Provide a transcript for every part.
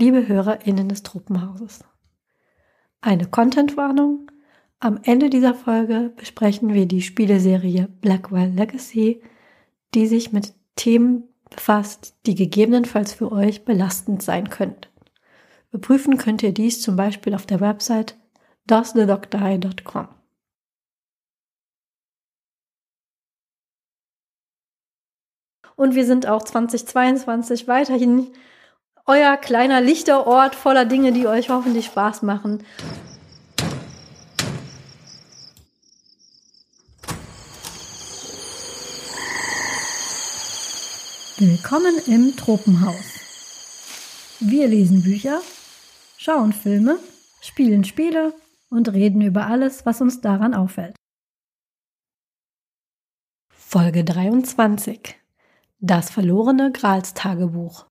liebe HörerInnen des Tropenhauses. Eine Contentwarnung. Am Ende dieser Folge besprechen wir die Spieleserie Blackwell Legacy, die sich mit Themen befasst, die gegebenenfalls für euch belastend sein könnten. Überprüfen könnt ihr dies zum Beispiel auf der Website doesthedogdie.com. Und wir sind auch 2022 weiterhin euer kleiner Lichterort voller Dinge, die euch hoffentlich Spaß machen. Willkommen im Tropenhaus. Wir lesen Bücher, schauen Filme, spielen Spiele und reden über alles, was uns daran auffällt. Folge 23 Das verlorene Gralstagebuch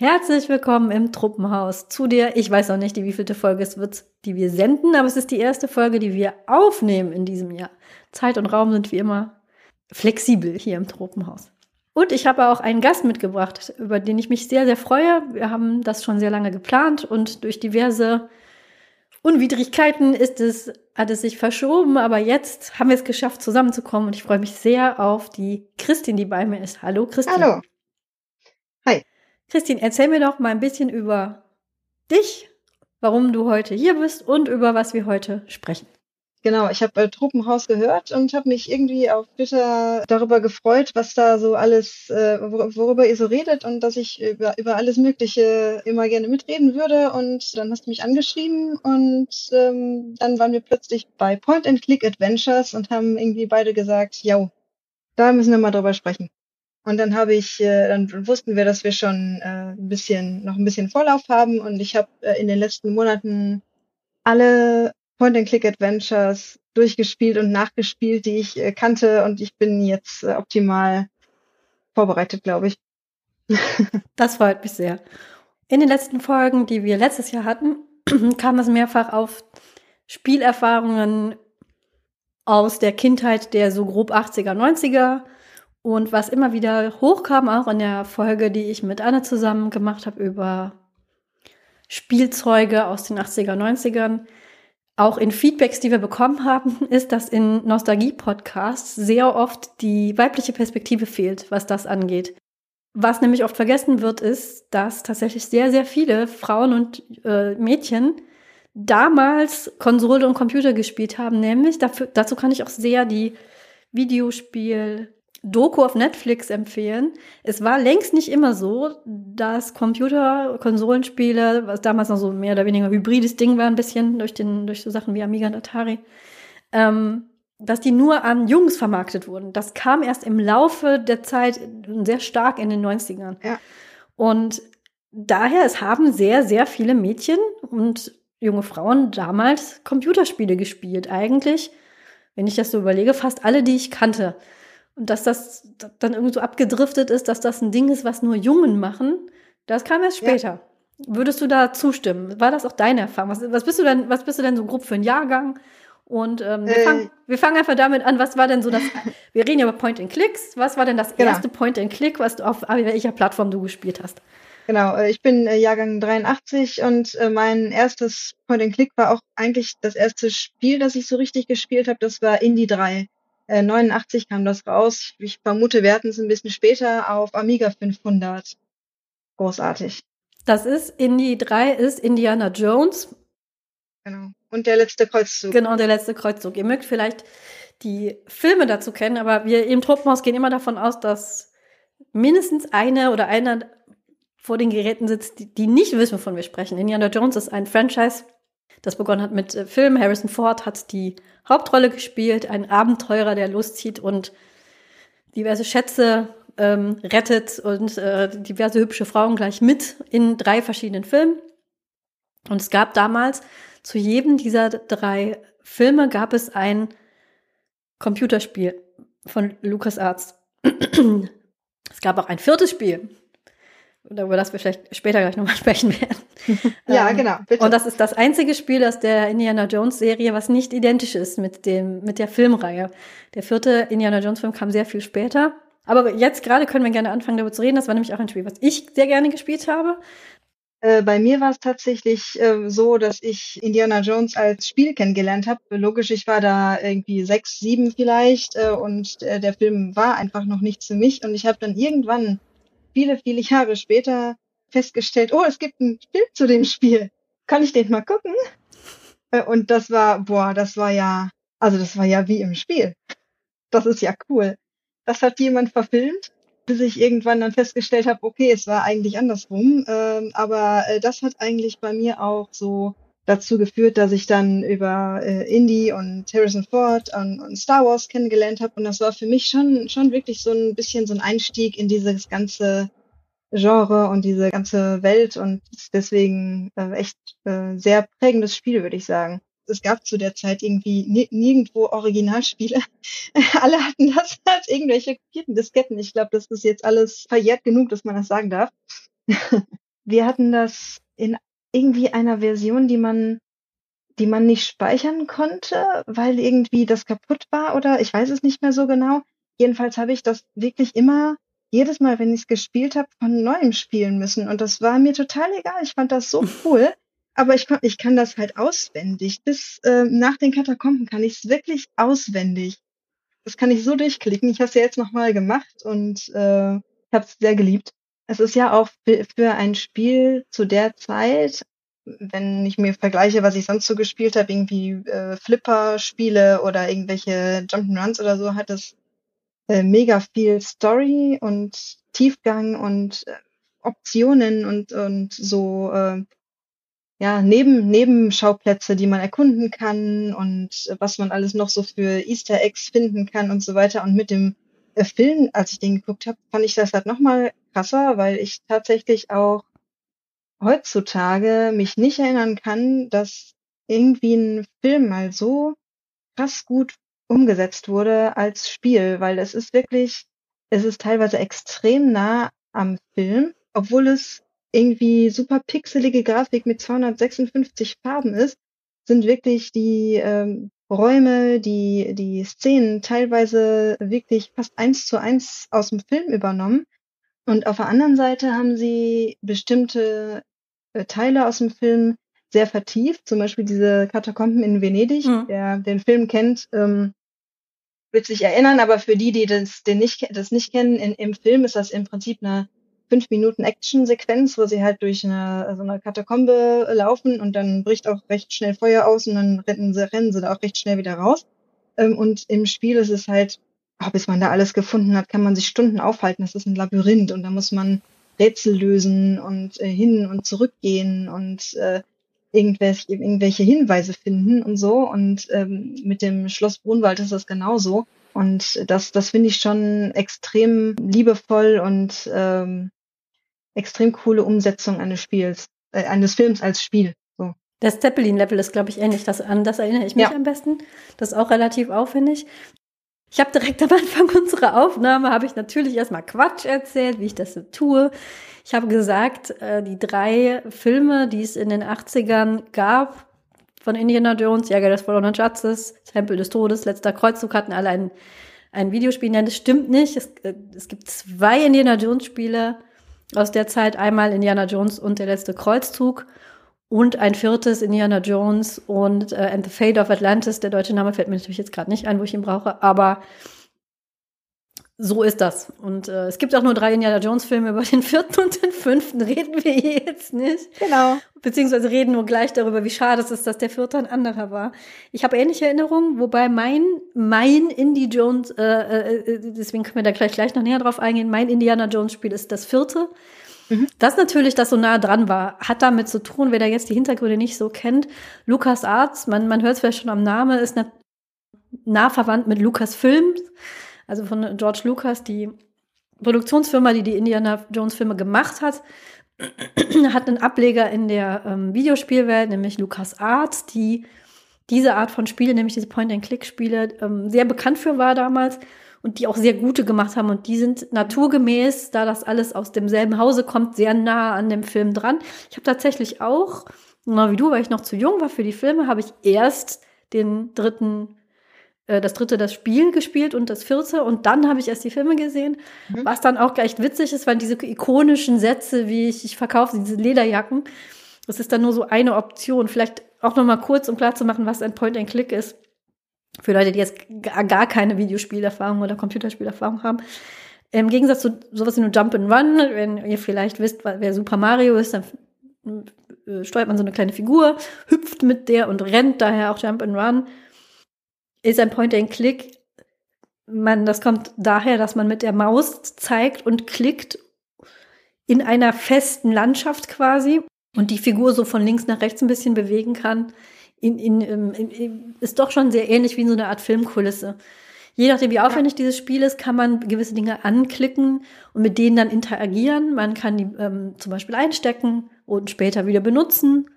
Herzlich willkommen im Truppenhaus zu der, ich weiß noch nicht, wie vielte Folge es wird, die wir senden, aber es ist die erste Folge, die wir aufnehmen in diesem Jahr. Zeit und Raum sind wie immer flexibel hier im Truppenhaus. Und ich habe auch einen Gast mitgebracht, über den ich mich sehr, sehr freue. Wir haben das schon sehr lange geplant und durch diverse Unwidrigkeiten ist es, hat es sich verschoben, aber jetzt haben wir es geschafft, zusammenzukommen und ich freue mich sehr auf die Christine, die bei mir ist. Hallo, Christine. Hallo. Christine, erzähl mir doch mal ein bisschen über dich, warum du heute hier bist und über was wir heute sprechen. Genau, ich habe äh, Tropenhaus gehört und habe mich irgendwie auf Twitter darüber gefreut, was da so alles, äh, worüber ihr so redet und dass ich über, über alles Mögliche immer gerne mitreden würde. Und dann hast du mich angeschrieben und ähm, dann waren wir plötzlich bei Point-and-Click-Adventures und haben irgendwie beide gesagt, ja, da müssen wir mal drüber sprechen. Und dann habe ich, äh, dann wussten wir, dass wir schon äh, ein bisschen, noch ein bisschen Vorlauf haben. Und ich habe äh, in den letzten Monaten alle Point-and-Click-Adventures durchgespielt und nachgespielt, die ich kannte. Und ich bin jetzt optimal vorbereitet, glaube ich. das freut mich sehr. In den letzten Folgen, die wir letztes Jahr hatten, kam es mehrfach auf Spielerfahrungen aus der Kindheit der so grob 80er, 90er und was immer wieder hochkam, auch in der Folge, die ich mit Anne zusammen gemacht habe über Spielzeuge aus den 80er, 90ern, auch in Feedbacks, die wir bekommen haben, ist, dass in Nostalgie-Podcasts sehr oft die weibliche Perspektive fehlt, was das angeht. Was nämlich oft vergessen wird, ist, dass tatsächlich sehr, sehr viele Frauen und äh, Mädchen damals Konsole und Computer gespielt haben. Nämlich, dafür, dazu kann ich auch sehr die Videospiel- Doku auf Netflix empfehlen. Es war längst nicht immer so, dass Computer, Konsolenspiele, was damals noch so mehr oder weniger hybrides Ding war, ein bisschen durch, den, durch so Sachen wie Amiga und Atari, ähm, dass die nur an Jungs vermarktet wurden. Das kam erst im Laufe der Zeit sehr stark in den 90ern. Ja. Und daher, es haben sehr, sehr viele Mädchen und junge Frauen damals Computerspiele gespielt. Eigentlich, wenn ich das so überlege, fast alle, die ich kannte. Und dass das dann irgendwie so abgedriftet ist, dass das ein Ding ist, was nur Jungen machen, das kam erst später. Ja. Würdest du da zustimmen? War das auch deine Erfahrung? Was, was, bist du denn, was bist du denn so grob für ein Jahrgang? Und ähm, wir, äh, fangen, wir fangen einfach damit an, was war denn so das, wir reden ja über Point and Clicks, was war denn das genau. erste Point and Click, was du auf welcher Plattform du gespielt hast? Genau, äh, ich bin äh, Jahrgang 83 und äh, mein erstes Point and Click war auch eigentlich das erste Spiel, das ich so richtig gespielt habe, das war Indie 3. 89 äh, kam das raus. Ich vermute, wir hatten es ein bisschen später auf Amiga 500. Großartig. Das ist Indie 3 ist Indiana Jones. Genau. Und der letzte Kreuzzug. Genau, der letzte Kreuzzug. Ihr mögt vielleicht die Filme dazu kennen, aber wir im Truppenhaus gehen immer davon aus, dass mindestens eine oder einer vor den Geräten sitzt, die, die nicht wissen, wovon wir sprechen. Indiana Jones ist ein Franchise, das begonnen hat mit äh, Film. Harrison Ford hat die Hauptrolle gespielt, ein Abenteurer, der loszieht und diverse Schätze ähm, rettet und äh, diverse hübsche Frauen gleich mit in drei verschiedenen Filmen. Und es gab damals zu jedem dieser drei Filme gab es ein Computerspiel von LucasArts. es gab auch ein viertes Spiel, über das wir vielleicht später gleich nochmal sprechen werden. ja, ähm, genau. Bitte. Und das ist das einzige Spiel aus der Indiana Jones Serie, was nicht identisch ist mit dem, mit der Filmreihe. Der vierte Indiana Jones Film kam sehr viel später, Aber jetzt gerade können wir gerne anfangen, darüber zu reden. Das war nämlich auch ein Spiel, was ich sehr gerne gespielt habe. Äh, bei mir war es tatsächlich äh, so, dass ich Indiana Jones als Spiel kennengelernt habe. Logisch, ich war da irgendwie sechs, sieben vielleicht äh, und äh, der Film war einfach noch nichts für mich. Und ich habe dann irgendwann, viele, viele Jahre später, festgestellt, oh, es gibt ein Film zu dem Spiel. Kann ich den mal gucken? Äh, und das war, boah, das war ja, also das war ja wie im Spiel. Das ist ja cool. Das hat jemand verfilmt bis ich irgendwann dann festgestellt habe, okay, es war eigentlich andersrum. Ähm, aber äh, das hat eigentlich bei mir auch so dazu geführt, dass ich dann über äh, Indie und Harrison Ford und, und Star Wars kennengelernt habe. Und das war für mich schon, schon wirklich so ein bisschen so ein Einstieg in dieses ganze Genre und diese ganze Welt und deswegen äh, echt äh, sehr prägendes Spiel, würde ich sagen es gab zu der Zeit irgendwie nirgendwo Originalspiele. Alle hatten das als irgendwelche kopierten Disketten. Ich glaube, das ist jetzt alles verjährt genug, dass man das sagen darf. Wir hatten das in irgendwie einer Version, die man, die man nicht speichern konnte, weil irgendwie das kaputt war oder ich weiß es nicht mehr so genau. Jedenfalls habe ich das wirklich immer jedes Mal, wenn ich es gespielt habe, von neuem spielen müssen. Und das war mir total egal. Ich fand das so cool aber ich, ich kann das halt auswendig. Bis äh, nach den Katakomben kann ich es wirklich auswendig. Das kann ich so durchklicken. Ich habe es ja jetzt nochmal gemacht und äh, ich habe es sehr geliebt. Es ist ja auch für ein Spiel zu der Zeit, wenn ich mir vergleiche, was ich sonst so gespielt habe, irgendwie äh, Flipper-Spiele oder irgendwelche Jump'n'Runs oder so, hat es äh, mega viel Story und Tiefgang und äh, Optionen und, und so äh, ja, neben, Nebenschauplätze, die man erkunden kann und was man alles noch so für Easter Eggs finden kann und so weiter. Und mit dem äh, Film, als ich den geguckt habe, fand ich das halt nochmal krasser, weil ich tatsächlich auch heutzutage mich nicht erinnern kann, dass irgendwie ein Film mal so krass gut umgesetzt wurde als Spiel, weil es ist wirklich, es ist teilweise extrem nah am Film, obwohl es irgendwie super pixelige Grafik mit 256 Farben ist, sind wirklich die ähm, Räume, die, die Szenen teilweise wirklich fast eins zu eins aus dem Film übernommen. Und auf der anderen Seite haben sie bestimmte äh, Teile aus dem Film sehr vertieft, zum Beispiel diese Katakomben in Venedig. Mhm. Wer den Film kennt, ähm, wird sich erinnern, aber für die, die das, den nicht, das nicht kennen, in, im Film ist das im Prinzip eine fünf Minuten Action-Sequenz, wo sie halt durch eine, so eine Katakombe laufen und dann bricht auch recht schnell Feuer aus und dann rennen sie, rennen sie da auch recht schnell wieder raus. Ähm, und im Spiel ist es halt, oh, bis man da alles gefunden hat, kann man sich Stunden aufhalten. Das ist ein Labyrinth und da muss man Rätsel lösen und äh, hin und zurückgehen und äh, irgendwelche, irgendwelche Hinweise finden und so. Und ähm, mit dem Schloss Brunwald ist das genauso. Und das, das finde ich schon extrem liebevoll und ähm, extrem coole Umsetzung eines Spiels, äh, eines Films als Spiel. So. Das Zeppelin-Level ist, glaube ich, ähnlich. Das, an das erinnere ich mich ja. am besten. Das ist auch relativ aufwendig. Ich habe direkt am Anfang unserer Aufnahme, habe ich natürlich erstmal Quatsch erzählt, wie ich das so tue. Ich habe gesagt, äh, die drei Filme, die es in den 80ern gab, von Indiana Jones, Jäger des verlorenen Schatzes, Tempel des Todes, letzter Kreuzzug, hatten alle ein, ein Videospiel. Nein, das stimmt nicht. Es, äh, es gibt zwei Indiana Jones Spiele, aus der Zeit einmal Indiana Jones und der letzte Kreuzzug und ein viertes Indiana Jones und äh, And the Fate of Atlantis. Der deutsche Name fällt mir natürlich jetzt gerade nicht ein, wo ich ihn brauche, aber so ist das. Und äh, es gibt auch nur drei Indiana Jones Filme. Über den vierten und den fünften reden wir jetzt nicht. Genau. Beziehungsweise reden nur gleich darüber, wie schade es ist, dass der vierte ein anderer war. Ich habe ähnliche Erinnerungen, wobei mein, mein Indie Jones, äh, äh, äh, deswegen können wir da gleich, gleich noch näher drauf eingehen, mein Indiana Jones Spiel ist das vierte. Mhm. Das natürlich, das so nah dran war, hat damit zu tun, wer da jetzt die Hintergründe nicht so kennt. Lukas Arts, man, man hört es vielleicht schon am Namen, ist nah verwandt mit Lukas Films also von George Lucas, die Produktionsfirma, die die Indiana Jones Filme gemacht hat, hat einen Ableger in der ähm, Videospielwelt, nämlich Lucas Arts, die diese Art von Spiele, nämlich diese Point-and-Click-Spiele, ähm, sehr bekannt für war damals und die auch sehr gute gemacht haben. Und die sind naturgemäß, da das alles aus demselben Hause kommt, sehr nah an dem Film dran. Ich habe tatsächlich auch, genau wie du, weil ich noch zu jung war für die Filme, habe ich erst den dritten äh, das dritte das Spiel gespielt und das vierte und dann habe ich erst die Filme gesehen, mhm. was dann auch echt witzig ist, weil diese ikonischen Sätze, wie ich, ich verkaufe diese Lederjacken, das ist dann nur so eine Option. Vielleicht auch noch mal kurz, um klar zu machen, was ein Point-and-Click ist. Für Leute, die jetzt gar keine Videospielerfahrung oder Computerspielerfahrung haben. Im Gegensatz zu sowas wie nur Jump and Run, wenn ihr vielleicht wisst, wer Super Mario ist, dann äh, steuert man so eine kleine Figur, hüpft mit der und rennt daher auch Jump and Run. Ist ein Point-and-Click. Man, das kommt daher, dass man mit der Maus zeigt und klickt in einer festen Landschaft quasi und die Figur so von links nach rechts ein bisschen bewegen kann. In, in, in, in, ist doch schon sehr ähnlich wie so eine Art Filmkulisse. Je nachdem, wie aufwendig ja. dieses Spiel ist, kann man gewisse Dinge anklicken und mit denen dann interagieren. Man kann die ähm, zum Beispiel einstecken und später wieder benutzen.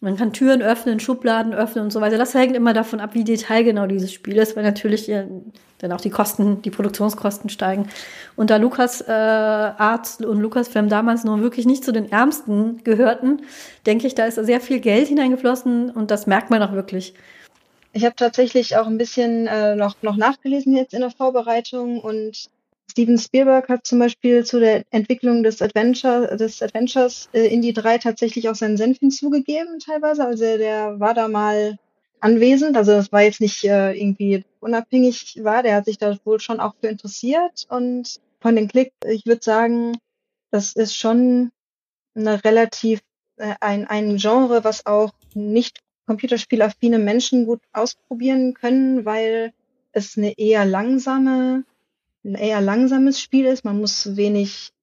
Man kann Türen öffnen, Schubladen öffnen und so weiter. Das hängt immer davon ab, wie detailgenau dieses Spiel ist, weil natürlich dann auch die Kosten, die Produktionskosten steigen. Und da Lukas äh, Arts und Lucasfilm damals noch wirklich nicht zu den Ärmsten gehörten, denke ich, da ist sehr viel Geld hineingeflossen und das merkt man auch wirklich. Ich habe tatsächlich auch ein bisschen äh, noch, noch nachgelesen jetzt in der Vorbereitung und Steven Spielberg hat zum Beispiel zu der Entwicklung des Adventure, des Adventures äh, in die drei tatsächlich auch seinen Senf hinzugegeben teilweise. Also der war da mal anwesend. Also das war jetzt nicht äh, irgendwie unabhängig war. Der hat sich da wohl schon auch für interessiert. Und von den Klick, ich würde sagen, das ist schon eine relativ äh, ein, ein Genre, was auch nicht computerspielaffine Menschen gut ausprobieren können, weil es eine eher langsame, ein eher langsames Spiel ist. Man muss wenig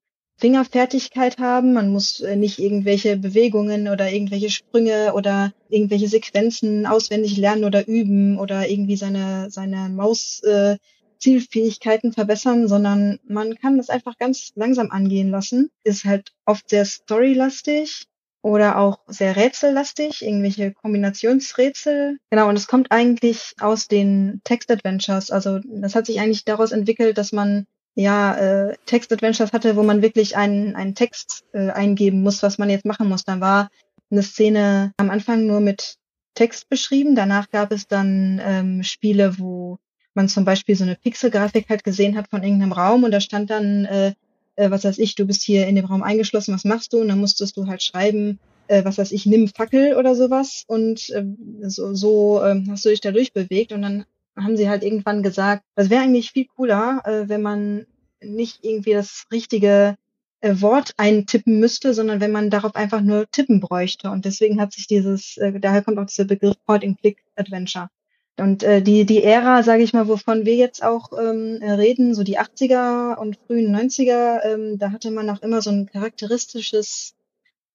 Fingerfertigkeit haben, man muss äh, nicht irgendwelche Bewegungen oder irgendwelche Sprünge oder irgendwelche Sequenzen auswendig lernen oder üben oder irgendwie seine, seine Maus äh, verbessern, sondern man kann das einfach ganz langsam angehen lassen. Ist halt oft sehr storylastig oder auch sehr rätsellastig, irgendwelche Kombinationsrätsel. Genau, und es kommt eigentlich aus den Text-Adventures. Also das hat sich eigentlich daraus entwickelt, dass man ja äh, Text-Adventures hatte, wo man wirklich einen, einen Text äh, eingeben muss, was man jetzt machen muss. Dann war eine Szene am Anfang nur mit Text beschrieben. Danach gab es dann ähm, Spiele, wo man zum Beispiel so eine Pixelgrafik halt gesehen hat von irgendeinem Raum und da stand dann äh, äh, was weiß ich, du bist hier in dem Raum eingeschlossen, was machst du? Und dann musstest du halt schreiben, äh, was weiß ich, nimm Fackel oder sowas. Und äh, so, so äh, hast du dich da durchbewegt. Und dann haben sie halt irgendwann gesagt, das wäre eigentlich viel cooler, äh, wenn man nicht irgendwie das richtige äh, Wort eintippen müsste, sondern wenn man darauf einfach nur tippen bräuchte. Und deswegen hat sich dieses, äh, daher kommt auch dieser Begriff Point-and-Click-Adventure. Und äh, die, die Ära, sage ich mal, wovon wir jetzt auch ähm, reden, so die 80er und frühen 90er, ähm, da hatte man auch immer so ein charakteristisches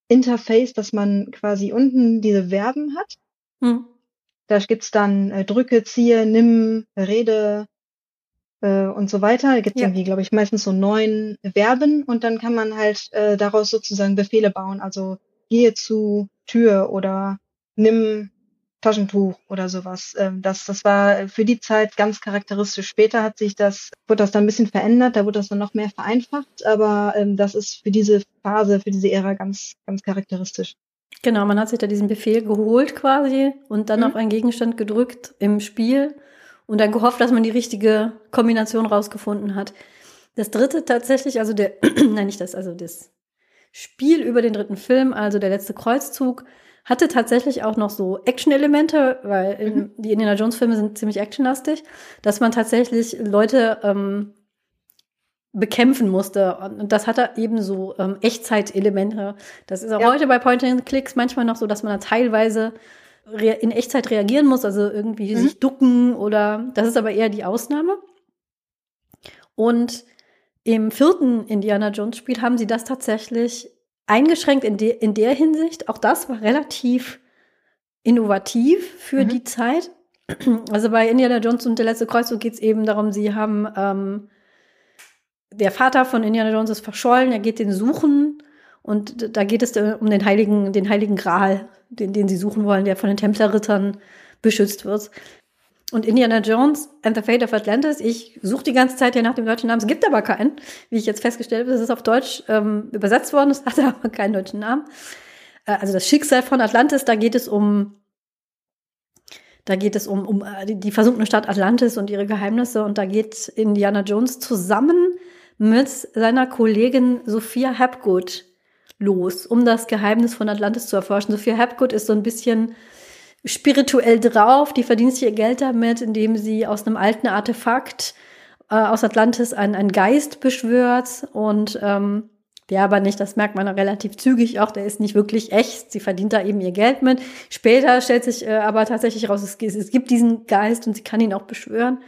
Interface, dass man quasi unten diese Verben hat. Hm. Da gibt's dann äh, drücke, ziehe, nimm, rede äh, und so weiter. Da gibt's ja. irgendwie, glaube ich, meistens so neun Verben und dann kann man halt äh, daraus sozusagen Befehle bauen. Also gehe zu Tür oder nimm Taschentuch oder sowas. Ähm, das, das war für die Zeit ganz charakteristisch. Später hat sich das, wurde das dann ein bisschen verändert, da wurde das dann noch mehr vereinfacht, aber ähm, das ist für diese Phase, für diese Ära ganz, ganz charakteristisch. Genau, man hat sich da diesen Befehl geholt quasi und dann mhm. auf einen Gegenstand gedrückt im Spiel und dann gehofft, dass man die richtige Kombination rausgefunden hat. Das dritte tatsächlich, also der, nein, nicht das, also das Spiel über den dritten Film, also der letzte Kreuzzug, hatte tatsächlich auch noch so Action-Elemente, weil in, mhm. die Indiana Jones-Filme sind ziemlich actionlastig, dass man tatsächlich Leute ähm, bekämpfen musste. Und das hatte eben so ähm, Echtzeit-Elemente. Das ist auch ja. heute bei Point-and-Clicks manchmal noch so, dass man da teilweise in Echtzeit reagieren muss, also irgendwie mhm. sich ducken oder das ist aber eher die Ausnahme. Und im vierten Indiana Jones Spiel haben sie das tatsächlich eingeschränkt in, de in der Hinsicht. Auch das war relativ innovativ für mhm. die Zeit. Also bei Indiana Jones und der letzte Kreuzzug geht es eben darum, sie haben ähm, der Vater von Indiana Jones ist verschollen, er geht den suchen und da geht es um den heiligen, den heiligen Gral, den, den sie suchen wollen, der von den Templerrittern beschützt wird. Und Indiana Jones and the Fate of Atlantis, ich suche die ganze Zeit ja nach dem deutschen Namen. Es gibt aber keinen, wie ich jetzt festgestellt habe. Es ist auf Deutsch ähm, übersetzt worden, es hat aber keinen deutschen Namen. Äh, also das Schicksal von Atlantis, da geht es um Da geht es um, um äh, die versunkene Stadt Atlantis und ihre Geheimnisse. Und da geht Indiana Jones zusammen mit seiner Kollegin Sophia Hapgood los, um das Geheimnis von Atlantis zu erforschen. Sophia Hapgood ist so ein bisschen spirituell drauf. Die verdient ihr Geld damit, indem sie aus einem alten Artefakt äh, aus Atlantis einen, einen Geist beschwört und ähm, der aber nicht, das merkt man relativ zügig auch, der ist nicht wirklich echt. Sie verdient da eben ihr Geld mit. Später stellt sich äh, aber tatsächlich raus, es, es gibt diesen Geist und sie kann ihn auch beschwören.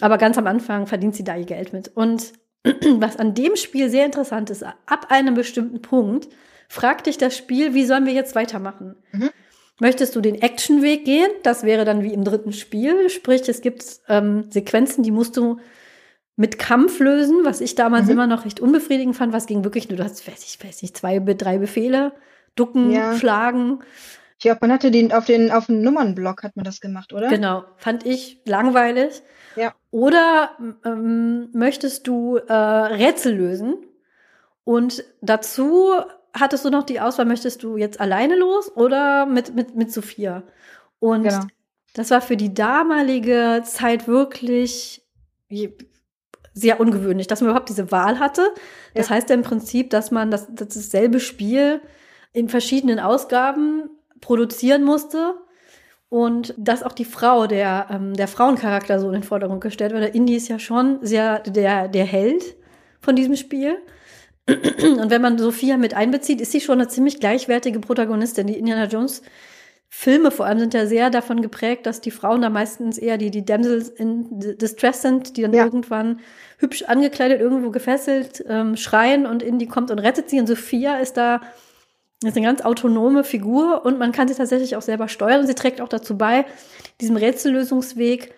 Aber ganz am Anfang verdient sie da ihr Geld mit. Und was an dem Spiel sehr interessant ist, ab einem bestimmten Punkt fragt dich das Spiel, wie sollen wir jetzt weitermachen? Mhm. Möchtest du den Actionweg gehen? Das wäre dann wie im dritten Spiel. Sprich, es gibt ähm, Sequenzen, die musst du mit Kampf lösen, was ich damals mhm. immer noch recht unbefriedigend fand, was ging wirklich nur, du hast, weiß ich, weiß nicht, zwei, drei Befehle, ducken, ja. schlagen. Ich glaube, man hatte den auf den, auf dem Nummernblock hat man das gemacht, oder? Genau. Fand ich langweilig. Ja. Oder ähm, möchtest du äh, Rätsel lösen? Und dazu hattest du noch die Auswahl, möchtest du jetzt alleine los oder mit, mit, mit Sophia? Und genau. das war für die damalige Zeit wirklich sehr ungewöhnlich, dass man überhaupt diese Wahl hatte. Das ja. heißt ja im Prinzip, dass man das, dasselbe Spiel in verschiedenen Ausgaben produzieren musste und dass auch die Frau, der, ähm, der Frauencharakter so in den Vordergrund gestellt wird. Der Indie ist ja schon sehr der, der Held von diesem Spiel. Und wenn man Sophia mit einbezieht, ist sie schon eine ziemlich gleichwertige Protagonistin. Die Indiana Jones Filme vor allem sind ja sehr davon geprägt, dass die Frauen da meistens eher die, die Damsels in Distress sind, die dann ja. irgendwann hübsch angekleidet, irgendwo gefesselt, ähm, schreien und Indy kommt und rettet sie. Und Sophia ist da ist eine ganz autonome Figur und man kann sie tatsächlich auch selber steuern. Sie trägt auch dazu bei, diesem Rätsellösungsweg,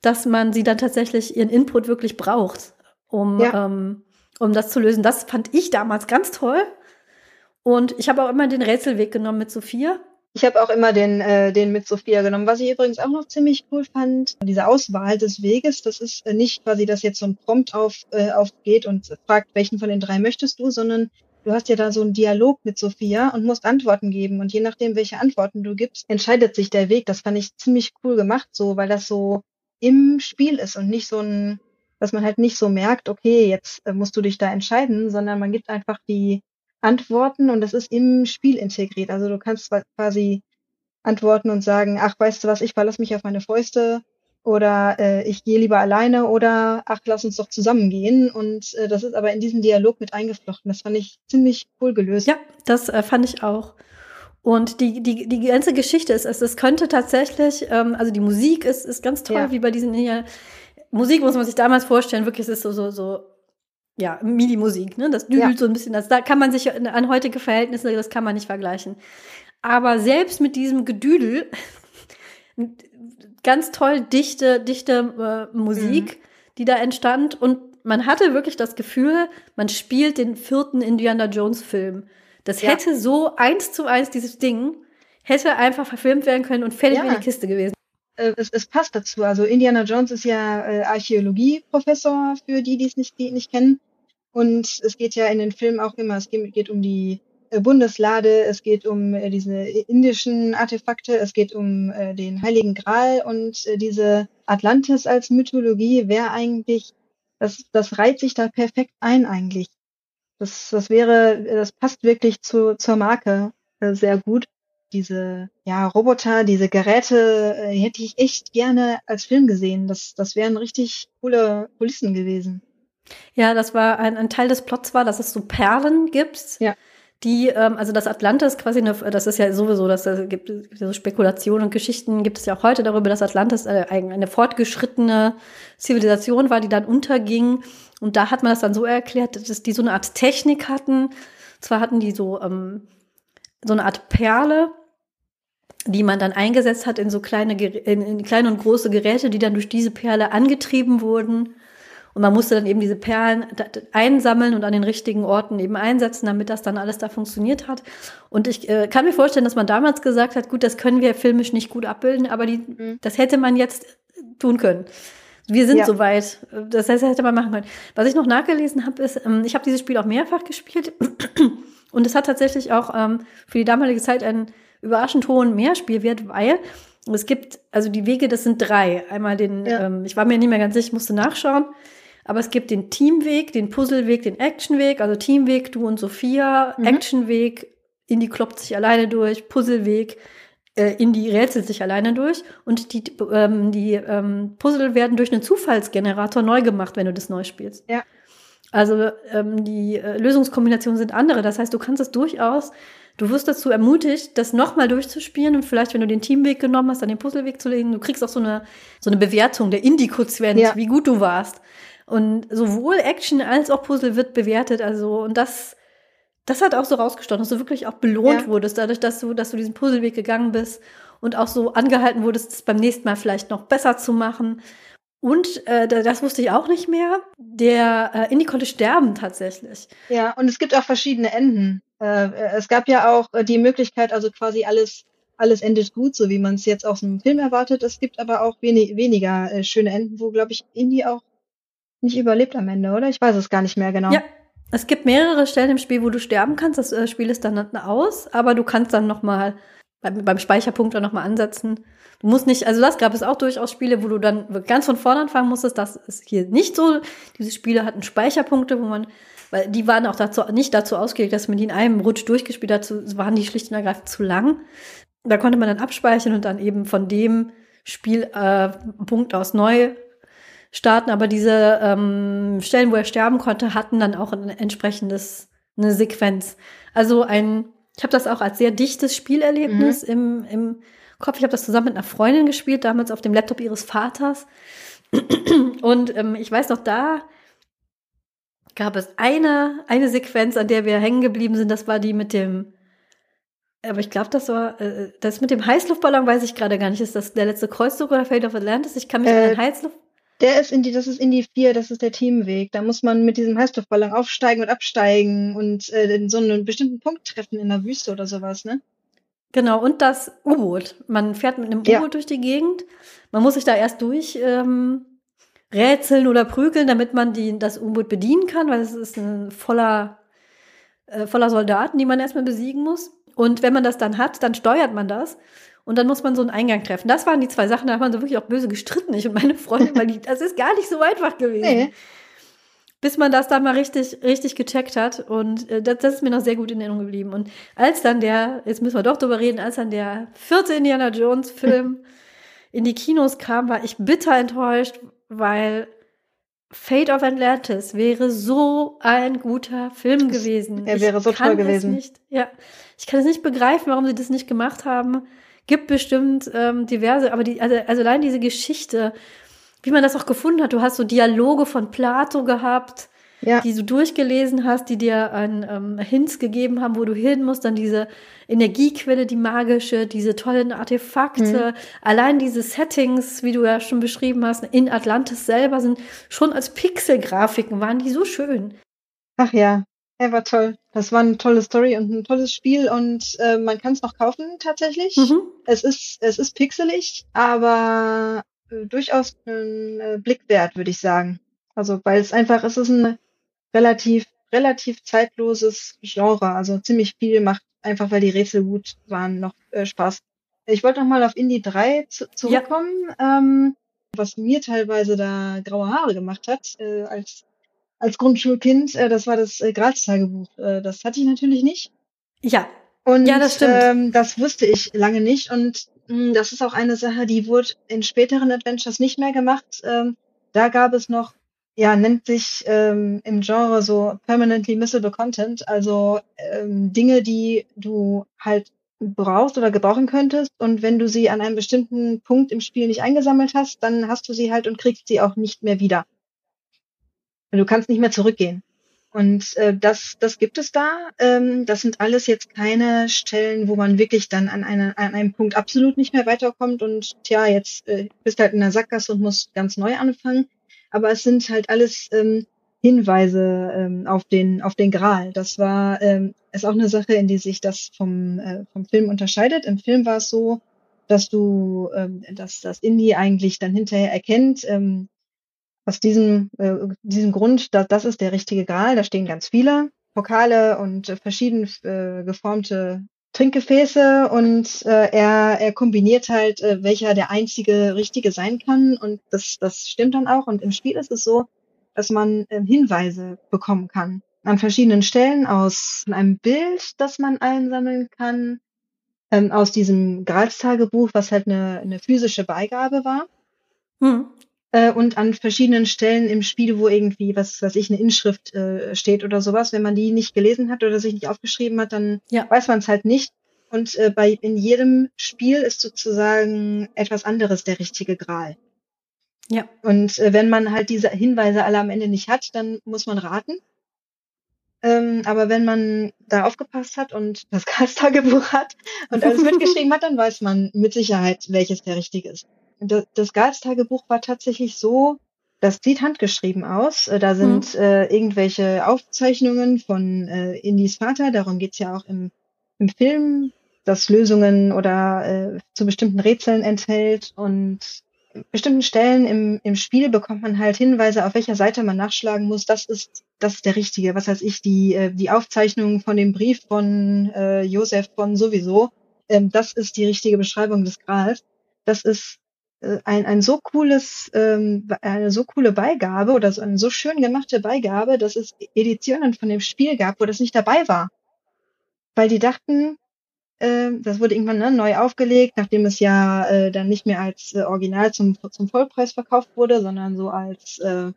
dass man sie dann tatsächlich ihren Input wirklich braucht, um ja. ähm, um das zu lösen. Das fand ich damals ganz toll. Und ich habe auch immer den Rätselweg genommen mit Sophia. Ich habe auch immer den, äh, den mit Sophia genommen. Was ich übrigens auch noch ziemlich cool fand, diese Auswahl des Weges, das ist nicht quasi, dass jetzt so ein Prompt auf, äh, aufgeht und fragt, welchen von den drei möchtest du, sondern du hast ja da so einen Dialog mit Sophia und musst Antworten geben. Und je nachdem, welche Antworten du gibst, entscheidet sich der Weg. Das fand ich ziemlich cool gemacht, so, weil das so im Spiel ist und nicht so ein dass man halt nicht so merkt, okay, jetzt äh, musst du dich da entscheiden, sondern man gibt einfach die Antworten und das ist im Spiel integriert. Also du kannst quasi antworten und sagen, ach, weißt du was, ich verlasse mich auf meine Fäuste oder äh, ich gehe lieber alleine oder ach, lass uns doch zusammengehen. Und äh, das ist aber in diesen Dialog mit eingeflochten. Das fand ich ziemlich cool gelöst. Ja, das äh, fand ich auch. Und die, die, die ganze Geschichte ist, es, es könnte tatsächlich, ähm, also die Musik ist, ist ganz toll, ja. wie bei diesen Musik muss man sich damals vorstellen, wirklich, es ist so, so, so, ja, MIDI-Musik, ne? Das düdelt ja. so ein bisschen. Das, da kann man sich an heutige Verhältnisse, das kann man nicht vergleichen. Aber selbst mit diesem Gedüdel, ganz toll dichte, dichte äh, Musik, mhm. die da entstand. Und man hatte wirklich das Gefühl, man spielt den vierten Indiana Jones-Film. Das ja. hätte so eins zu eins dieses Ding, hätte einfach verfilmt werden können und fertig ja. in die Kiste gewesen äh, es, es passt dazu. Also Indiana Jones ist ja äh, Archäologieprofessor für die, die es nicht, die nicht kennen. Und es geht ja in den Filmen auch immer, es geht, geht um die Bundeslade, es geht um äh, diese indischen Artefakte, es geht um äh, den Heiligen Gral und äh, diese Atlantis als Mythologie wäre eigentlich, das, das reiht sich da perfekt ein eigentlich. Das, das wäre, das passt wirklich zu, zur Marke äh, sehr gut diese ja, Roboter, diese Geräte äh, hätte ich echt gerne als Film gesehen. Das, das wären richtig coole Kulissen gewesen. Ja, das war ein, ein Teil des Plots war, dass es so Perlen gibt. Ja. Die, ähm, also das Atlantis quasi eine, das ist ja sowieso, dass es gibt so Spekulationen und Geschichten gibt es ja auch heute darüber, dass Atlantis eine, eine fortgeschrittene Zivilisation war, die dann unterging. Und da hat man das dann so erklärt, dass die so eine Art Technik hatten. Zwar hatten die so ähm, so eine Art Perle, die man dann eingesetzt hat in so kleine, in, in kleine und große Geräte, die dann durch diese Perle angetrieben wurden. Und man musste dann eben diese Perlen einsammeln und an den richtigen Orten eben einsetzen, damit das dann alles da funktioniert hat. Und ich äh, kann mir vorstellen, dass man damals gesagt hat, gut, das können wir filmisch nicht gut abbilden, aber die, mhm. das hätte man jetzt tun können. Wir sind ja. soweit. Das heißt, das hätte man machen können. Was ich noch nachgelesen habe, ist, ähm, ich habe dieses Spiel auch mehrfach gespielt. Und es hat tatsächlich auch ähm, für die damalige Zeit einen überraschend hohen Mehrspielwert, weil Es gibt, also die Wege, das sind drei. Einmal den, ja. ähm, ich war mir nicht mehr ganz sicher, ich musste nachschauen. Aber es gibt den Teamweg, den Puzzleweg, den Actionweg, also Teamweg, du und Sophia, mhm. Actionweg, Indie kloppt sich alleine durch, Puzzleweg, äh, Indie rätselt sich alleine durch und die, ähm, die ähm, Puzzle werden durch einen Zufallsgenerator neu gemacht, wenn du das neu spielst. Ja. Also ähm, die äh, Lösungskombinationen sind andere. Das heißt, du kannst es durchaus, du wirst dazu ermutigt, das nochmal durchzuspielen und vielleicht, wenn du den Teamweg genommen hast, dann den Puzzleweg zu legen, du kriegst auch so eine, so eine Bewertung, der Indie-Quotient, ja. wie gut du warst. Und sowohl Action als auch Puzzle wird bewertet. Also, und das, das hat auch so rausgestochen, dass du wirklich auch belohnt ja. wurdest, dadurch, dass du, dass du diesen Puzzleweg gegangen bist und auch so angehalten wurdest, es beim nächsten Mal vielleicht noch besser zu machen. Und äh, das wusste ich auch nicht mehr. Der äh, Indy konnte sterben tatsächlich. Ja, und es gibt auch verschiedene Enden. Äh, es gab ja auch äh, die Möglichkeit, also quasi alles alles endet gut, so wie man es jetzt aus dem Film erwartet. Es gibt aber auch wenig, weniger äh, schöne Enden, wo, glaube ich, Indy auch nicht überlebt am Ende, oder? Ich weiß es gar nicht mehr genau. Ja, es gibt mehrere Stellen im Spiel, wo du sterben kannst. Das äh, Spiel ist dann aus, aber du kannst dann noch mal beim, Speicherpunkt dann noch mal ansetzen. Du musst nicht, also das gab es auch durchaus Spiele, wo du dann ganz von vorne anfangen musstest. Das ist hier nicht so. Diese Spiele hatten Speicherpunkte, wo man, weil die waren auch dazu, nicht dazu ausgelegt, dass man die in einem Rutsch durchgespielt hat, so, waren die schlicht und ergreifend zu lang. Da konnte man dann abspeichern und dann eben von dem Spielpunkt äh, aus neu starten, aber diese ähm, Stellen, wo er sterben konnte, hatten dann auch ein entsprechendes eine Sequenz. Also ein, ich habe das auch als sehr dichtes Spielerlebnis mhm. im, im Kopf. Ich habe das zusammen mit einer Freundin gespielt, damals auf dem Laptop ihres Vaters. Und ähm, ich weiß noch, da gab es eine, eine Sequenz, an der wir hängen geblieben sind. Das war die mit dem, aber ich glaube, das war, äh, das mit dem Heißluftballon weiß ich gerade gar nicht. Ist das der letzte Kreuzzug oder Fate of Atlantis? Ich kann mich äh, an den Heißluft der ist in die, das ist in die vier, das ist der Teamweg. Da muss man mit diesem Heißluftballon aufsteigen und absteigen und äh, in so einen bestimmten Punkt treffen in der Wüste oder sowas, ne? Genau, und das U-Boot. Man fährt mit einem U-Boot ja. durch die Gegend. Man muss sich da erst durch ähm, rätseln oder prügeln, damit man die, das U-Boot bedienen kann, weil es ist ein voller, äh, voller Soldaten, die man erstmal besiegen muss. Und wenn man das dann hat, dann steuert man das. Und dann muss man so einen Eingang treffen. Das waren die zwei Sachen, da hat man so wirklich auch böse gestritten, ich und meine Freundin, weil die, das ist gar nicht so einfach gewesen. Nee. Bis man das dann mal richtig, richtig gecheckt hat. Und äh, das, das ist mir noch sehr gut in Erinnerung geblieben. Und als dann der, jetzt müssen wir doch drüber reden, als dann der vierte Indiana Jones Film in die Kinos kam, war ich bitter enttäuscht, weil Fate of Atlantis wäre so ein guter Film gewesen. Er wäre so toll gewesen. Nicht, ja, ich kann es nicht begreifen, warum sie das nicht gemacht haben. Gibt bestimmt ähm, diverse, aber die, also, also allein diese Geschichte, wie man das auch gefunden hat, du hast so Dialoge von Plato gehabt, ja. die du durchgelesen hast, die dir ein ähm, Hints gegeben haben, wo du hin musst, dann diese Energiequelle, die magische, diese tollen Artefakte, mhm. allein diese Settings, wie du ja schon beschrieben hast, in Atlantis selber sind schon als Pixelgrafiken, waren die so schön. Ach ja, er war toll. Das war eine tolle Story und ein tolles Spiel und äh, man kann es noch kaufen tatsächlich. Mhm. Es ist es ist pixelig, aber äh, durchaus ein äh, Blick wert, würde ich sagen. Also weil es einfach es ist ein relativ relativ zeitloses Genre. Also ziemlich viel macht einfach, weil die Rätsel gut waren, noch äh, Spaß. Ich wollte noch mal auf Indie 3 zu zurückkommen, ja. ähm, was mir teilweise da graue Haare gemacht hat, äh, als als Grundschulkind, äh, das war das äh, Graz-Tagebuch. Äh, das hatte ich natürlich nicht. Ja. Und ja, das stimmt. Ähm, das wusste ich lange nicht. Und mh, hm, das ist auch eine Sache, die wurde in späteren Adventures nicht mehr gemacht. Ähm, da gab es noch, ja, nennt sich ähm, im Genre so permanently missable content, also ähm, Dinge, die du halt brauchst oder gebrauchen könntest. Und wenn du sie an einem bestimmten Punkt im Spiel nicht eingesammelt hast, dann hast du sie halt und kriegst sie auch nicht mehr wieder. Du kannst nicht mehr zurückgehen. Und äh, das, das gibt es da. Ähm, das sind alles jetzt keine Stellen, wo man wirklich dann an, eine, an einem Punkt absolut nicht mehr weiterkommt und tja, jetzt äh, bist halt in der Sackgasse und musst ganz neu anfangen. Aber es sind halt alles ähm, Hinweise ähm, auf den auf den Gral. Das war ähm, ist auch eine Sache, in die sich das vom äh, vom Film unterscheidet. Im Film war es so, dass du ähm, dass das Indie eigentlich dann hinterher erkennt, ähm, aus diesem, äh, diesem Grund, dass das ist der richtige Gral, da stehen ganz viele Pokale und äh, verschieden äh, geformte Trinkgefäße und äh, er, er kombiniert halt, äh, welcher der einzige richtige sein kann und das, das stimmt dann auch. Und im Spiel ist es so, dass man äh, Hinweise bekommen kann an verschiedenen Stellen aus einem Bild, das man einsammeln kann, ähm, aus diesem Gralstagebuch, was halt eine, eine physische Beigabe war. Hm. Äh, und an verschiedenen Stellen im Spiel, wo irgendwie, was weiß ich, eine Inschrift äh, steht oder sowas. Wenn man die nicht gelesen hat oder sich nicht aufgeschrieben hat, dann ja. weiß man es halt nicht. Und äh, bei in jedem Spiel ist sozusagen etwas anderes der richtige Gral. Ja. Und äh, wenn man halt diese Hinweise alle am Ende nicht hat, dann muss man raten. Ähm, aber wenn man da aufgepasst hat und das Karls-Tagebuch hat und alles mitgeschrieben hat, dann weiß man mit Sicherheit, welches der richtige ist. Das, das Karls-Tagebuch war tatsächlich so, das sieht handgeschrieben aus. Äh, da sind mhm. äh, irgendwelche Aufzeichnungen von äh, Indis Vater, darum geht's ja auch im, im Film, das Lösungen oder äh, zu bestimmten Rätseln enthält und bestimmten Stellen im, im Spiel bekommt man halt Hinweise, auf welcher Seite man nachschlagen muss. Das ist, das ist der richtige. Was heißt ich, die, äh, die Aufzeichnung von dem Brief von äh, Josef von sowieso. Ähm, das ist die richtige Beschreibung des Grals. Das ist ein, ein so cooles, ähm, eine so coole Beigabe oder so eine so schön gemachte Beigabe, dass es Editionen von dem Spiel gab, wo das nicht dabei war. Weil die dachten, äh, das wurde irgendwann ne, neu aufgelegt, nachdem es ja äh, dann nicht mehr als äh, Original zum, zum Vollpreis verkauft wurde, sondern so als, äh,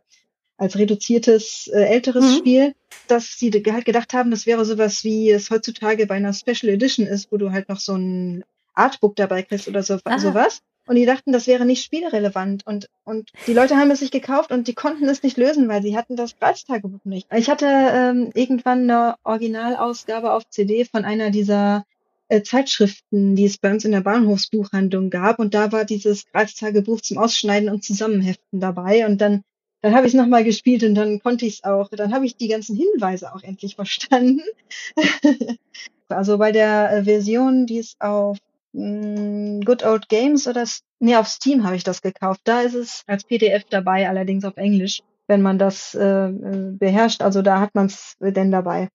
als reduziertes äh, älteres mhm. Spiel, dass sie halt gedacht haben, das wäre sowas, wie es heutzutage bei einer Special Edition ist, wo du halt noch so ein Artbook dabei kriegst oder so, sowas. Und die dachten, das wäre nicht spielrelevant. Und, und die Leute haben es sich gekauft und die konnten es nicht lösen, weil sie hatten das Preis-Tagebuch nicht. Ich hatte ähm, irgendwann eine Originalausgabe auf CD von einer dieser äh, Zeitschriften, die es bei uns in der Bahnhofsbuchhandlung gab. Und da war dieses Graztagebuch zum Ausschneiden und Zusammenheften dabei. Und dann, dann habe ich es nochmal gespielt und dann konnte ich es auch. Dann habe ich die ganzen Hinweise auch endlich verstanden. also bei der äh, Version, die ist auf mh, mm, Good Old Games oder nee, auf Steam habe ich das gekauft. Da ist es als PDF dabei, allerdings auf Englisch, wenn man das äh, äh beherrscht. Also da hat man es denn dabei.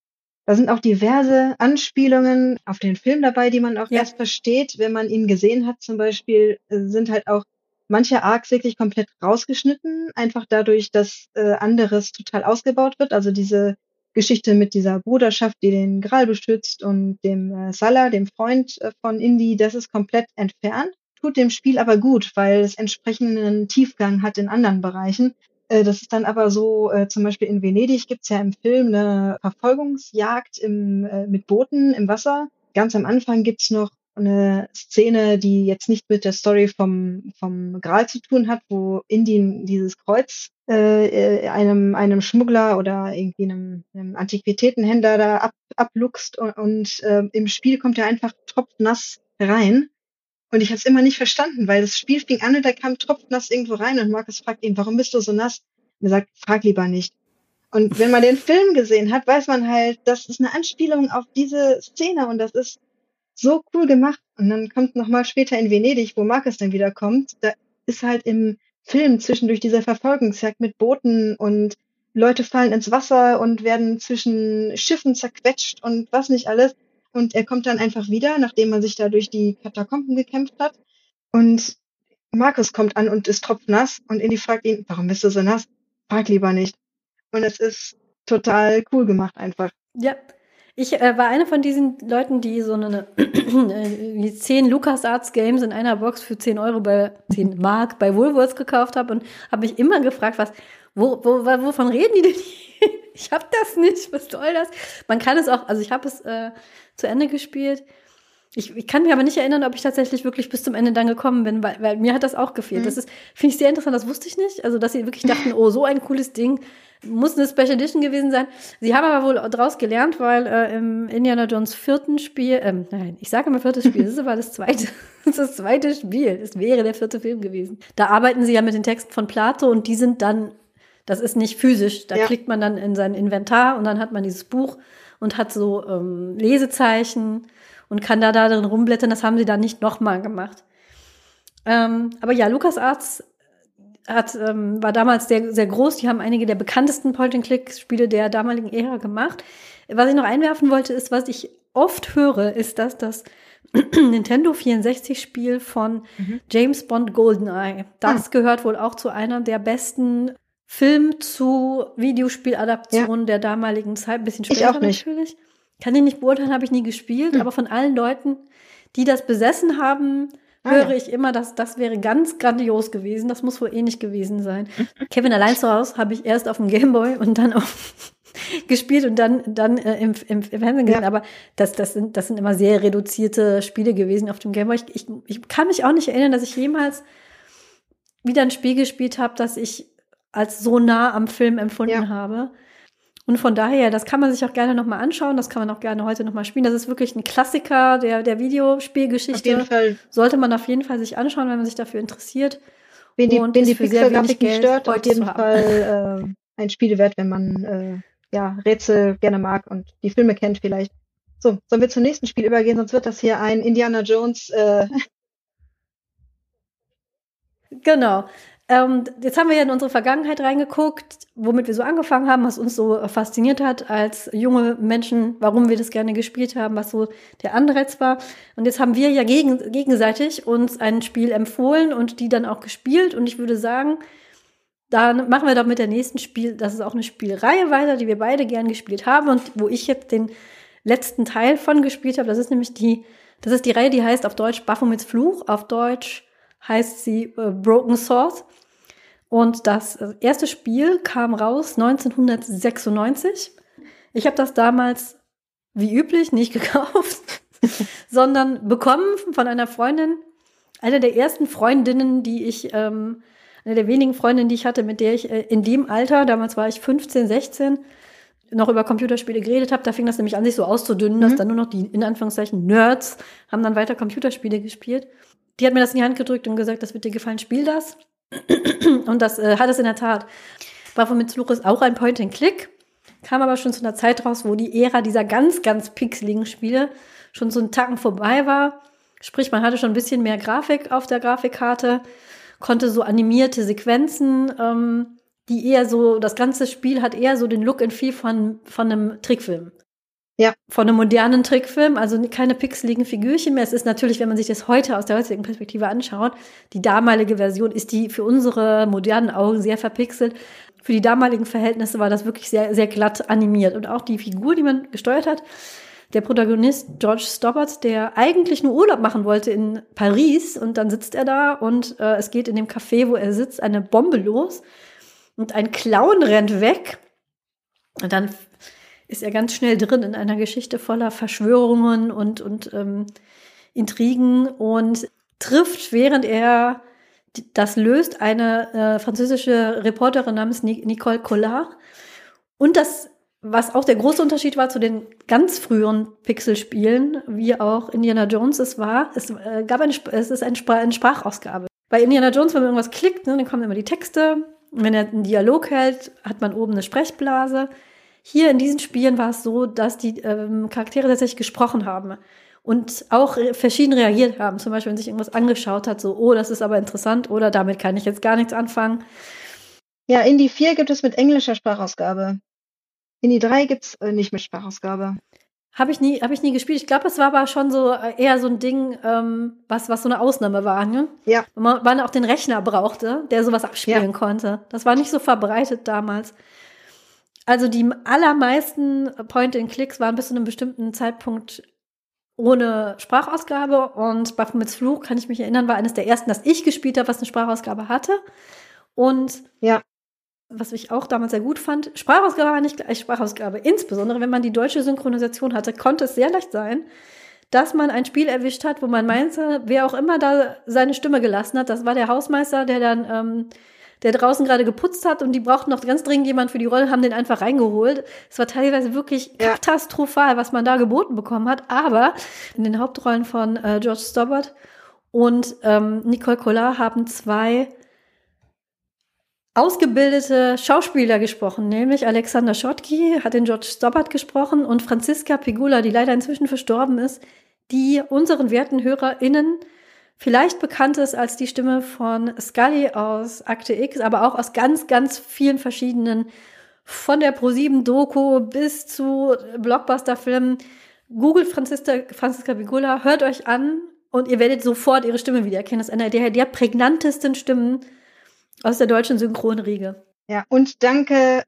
Da sind auch diverse Anspielungen auf den Film dabei, die man auch ja. erst versteht, wenn man ihn gesehen hat. Zum Beispiel äh, sind halt auch manche Arcs wirklich komplett rausgeschnitten, einfach dadurch, dass äh, anderes total ausgebaut wird. Also diese Geschichte mit dieser Bruderschaft, die den Gral beschützt und dem äh, Salah, dem Freund äh, von Indy, das ist komplett entfernt. Tut dem Spiel aber gut, weil es entsprechenden Tiefgang hat in anderen Bereichen. Äh, das ist dann aber so, äh, zum Beispiel in Venedig gibt's ja im Film eine Verfolgungsjagd im, äh, mit Booten im Wasser. Ganz am Anfang gibt's noch eine Szene, die jetzt nicht mit der Story vom, vom Gral zu tun hat, wo Indien dieses Kreuz äh, einem, einem Schmuggler oder irgendwie einem, einem Antiquitätenhändler da ab, abluchst und, und äh, im Spiel kommt er einfach tropfnass rein und ich habe es immer nicht verstanden, weil das Spiel fing an und da kam tropfnass irgendwo rein und Markus fragt ihn, warum bist du so nass? Und er sagt, frag lieber nicht. Und wenn man den Film gesehen hat, weiß man halt, das ist eine Anspielung auf diese Szene und das ist so cool gemacht. Und dann kommt nochmal später in Venedig, wo Markus dann wieder kommt, da ist halt im Film zwischendurch dieser Verfolgungsjagd mit Booten und Leute fallen ins Wasser und werden zwischen Schiffen zerquetscht und was nicht alles. Und er kommt dann einfach wieder, nachdem er sich da durch die Katakomben gekämpft hat. Und Markus kommt an und ist tropfnass und Indy fragt ihn, warum bist du so nass? Frag lieber nicht. Und es ist total cool gemacht einfach. Ja. Ich äh, war eine von diesen Leuten, die so eine, äh, 10 LucasArts Games in einer Box für 10 Euro bei 10 Mark bei Woolworths gekauft habe und habe mich immer gefragt, was, wo, wo, wovon reden die denn hier? ich habe das nicht, was soll das? Man kann es auch, also ich habe es äh, zu Ende gespielt. Ich, ich kann mich aber nicht erinnern, ob ich tatsächlich wirklich bis zum Ende dann gekommen bin, weil, weil mir hat das auch gefehlt. Mhm. Das ist, finde ich sehr interessant, das wusste ich nicht. Also, dass sie wirklich dachten, oh, so ein cooles Ding, muss eine Special Edition gewesen sein. Sie haben aber wohl daraus gelernt, weil äh, im Indiana Jones vierten Spiel, ähm, nein, ich sage immer viertes Spiel, das ist aber das zweite, das das zweite Spiel. Es wäre der vierte Film gewesen. Da arbeiten sie ja mit den Texten von Plato und die sind dann, das ist nicht physisch. Da ja. klickt man dann in sein Inventar und dann hat man dieses Buch und hat so ähm, Lesezeichen und kann da, da drin rumblättern. Das haben sie dann nicht nochmal gemacht. Ähm, aber ja, Lukas Arzt hat, ähm, war damals sehr, sehr groß. Die haben einige der bekanntesten Point-and-Click-Spiele der damaligen Ära gemacht. Was ich noch einwerfen wollte, ist, was ich oft höre, ist das das Nintendo 64 Spiel von mhm. James Bond GoldenEye. Das ah. gehört wohl auch zu einer der besten Film zu Videospieladaptionen ja. der damaligen Zeit. Ein bisschen später ich auch nicht. natürlich. Kann ich nicht beurteilen, habe ich nie gespielt, hm. aber von allen Leuten, die das besessen haben, ah, höre ja. ich immer, dass das wäre ganz grandios gewesen. Das muss wohl ähnlich gewesen sein. Kevin allein zu Hause habe ich erst auf dem Gameboy und dann auf gespielt und dann, dann äh, im, im, im Fernsehen gesehen. Ja. Aber das, das, sind, das sind immer sehr reduzierte Spiele gewesen auf dem Gameboy. Ich, ich, ich kann mich auch nicht erinnern, dass ich jemals wieder ein Spiel gespielt habe, das ich als so nah am Film empfunden ja. habe. Und von daher, das kann man sich auch gerne nochmal anschauen, das kann man auch gerne heute nochmal spielen. Das ist wirklich ein Klassiker der, der Videospielgeschichte. Auf jeden Fall. Sollte man auf jeden Fall sich anschauen, wenn man sich dafür interessiert. Wenn die, wenn die Pixel-Grafik nicht stört, auf jeden Fall äh, ein Spiel wert, wenn man äh, ja, Rätsel gerne mag und die Filme kennt vielleicht. So, sollen wir zum nächsten Spiel übergehen, sonst wird das hier ein Indiana Jones. Äh genau. Ähm, jetzt haben wir ja in unsere Vergangenheit reingeguckt, womit wir so angefangen haben, was uns so fasziniert hat als junge Menschen, warum wir das gerne gespielt haben, was so der Anreiz war. Und jetzt haben wir ja gegen, gegenseitig uns ein Spiel empfohlen und die dann auch gespielt. Und ich würde sagen, dann machen wir doch mit der nächsten Spiel, das ist auch eine Spielreihe weiter, die wir beide gern gespielt haben und wo ich jetzt den letzten Teil von gespielt habe. Das ist nämlich die, das ist die Reihe, die heißt auf Deutsch Baphomets Fluch, auf Deutsch heißt sie äh, Broken Sword. Und das äh, erste Spiel kam raus 1996. Ich habe das damals, wie üblich, nicht gekauft, sondern bekommen von einer Freundin, einer der ersten Freundinnen, die ich, ähm, eine der wenigen Freundinnen, die ich hatte, mit der ich äh, in dem Alter, damals war ich 15, 16, noch über Computerspiele geredet habe. Da fing das nämlich an, sich so auszudünnen, mhm. dass dann nur noch die, in Anführungszeichen, Nerds haben dann weiter Computerspiele gespielt. Die hat mir das in die Hand gedrückt und gesagt, das wird dir gefallen, spiel das. Und das äh, hat es in der Tat. Bravo mit Fluch ist auch ein Point-and-Click, kam aber schon zu einer Zeit raus, wo die Ära dieser ganz, ganz pixeligen Spiele schon so einen Tacken vorbei war. Sprich, man hatte schon ein bisschen mehr Grafik auf der Grafikkarte, konnte so animierte Sequenzen, ähm, die eher so, das ganze Spiel hat eher so den Look and Feel von, von einem Trickfilm. Ja. Von einem modernen Trickfilm, also keine pixeligen Figürchen mehr. Es ist natürlich, wenn man sich das heute aus der heutigen Perspektive anschaut, die damalige Version ist die für unsere modernen Augen sehr verpixelt. Für die damaligen Verhältnisse war das wirklich sehr, sehr glatt animiert. Und auch die Figur, die man gesteuert hat, der Protagonist George Stobbart, der eigentlich nur Urlaub machen wollte in Paris und dann sitzt er da und äh, es geht in dem Café, wo er sitzt, eine Bombe los und ein Clown rennt weg und dann ist er ganz schnell drin in einer Geschichte voller Verschwörungen und, und ähm, Intrigen und trifft, während er das löst, eine äh, französische Reporterin namens Nicole Collard. Und das, was auch der große Unterschied war zu den ganz früheren Pixelspielen, wie auch Indiana Jones es war, es äh, gab eine, es ist Spr eine Sprachausgabe. Bei Indiana Jones, wenn man irgendwas klickt, ne, dann kommen immer die Texte. Wenn er einen Dialog hält, hat man oben eine Sprechblase. Hier in diesen Spielen war es so, dass die ähm, Charaktere tatsächlich gesprochen haben und auch verschieden reagiert haben. Zum Beispiel, wenn sich irgendwas angeschaut hat, so, oh, das ist aber interessant oder damit kann ich jetzt gar nichts anfangen. Ja, Indie 4 gibt es mit englischer Sprachausgabe. Indie 3 gibt es äh, nicht mit Sprachausgabe. Habe ich nie, habe ich nie gespielt. Ich glaube, es war aber schon so äh, eher so ein Ding, ähm, was, was so eine Ausnahme war, ne? Ja. Man, man auch den Rechner brauchte, der sowas abspielen ja. konnte. Das war nicht so verbreitet damals. Also die allermeisten Point-and-Clicks waren bis zu einem bestimmten Zeitpunkt ohne Sprachausgabe und Baphomets Fluch, kann ich mich erinnern, war eines der ersten, das ich gespielt habe, was eine Sprachausgabe hatte. Und ja. was ich auch damals sehr gut fand, Sprachausgabe war nicht gleich Sprachausgabe. Insbesondere wenn man die deutsche Synchronisation hatte, konnte es sehr leicht sein, dass man ein Spiel erwischt hat, wo man meinte, wer auch immer da seine Stimme gelassen hat, das war der Hausmeister, der dann ähm, der draußen gerade geputzt hat und die brauchten noch ganz dringend jemand für die Rolle, haben den einfach reingeholt. Es war teilweise wirklich ja. katastrophal, was man da geboten bekommen hat. Aber in den Hauptrollen von äh, George Stobbart und ähm, Nicole Collard haben zwei ausgebildete Schauspieler gesprochen, nämlich Alexander Schottky hat den George Stobbart gesprochen und Franziska Pigula, die leider inzwischen verstorben ist, die unseren werten HörerInnen vielleicht bekannt ist als die Stimme von Scully aus Akte X, aber auch aus ganz, ganz vielen verschiedenen, von der Pro7 Doku bis zu Blockbuster-Filmen, Google Franziska, Franziska Bigula, hört euch an und ihr werdet sofort ihre Stimme wiedererkennen. Das ist einer der, der prägnantesten Stimmen aus der deutschen Synchronriege. Ja, und danke,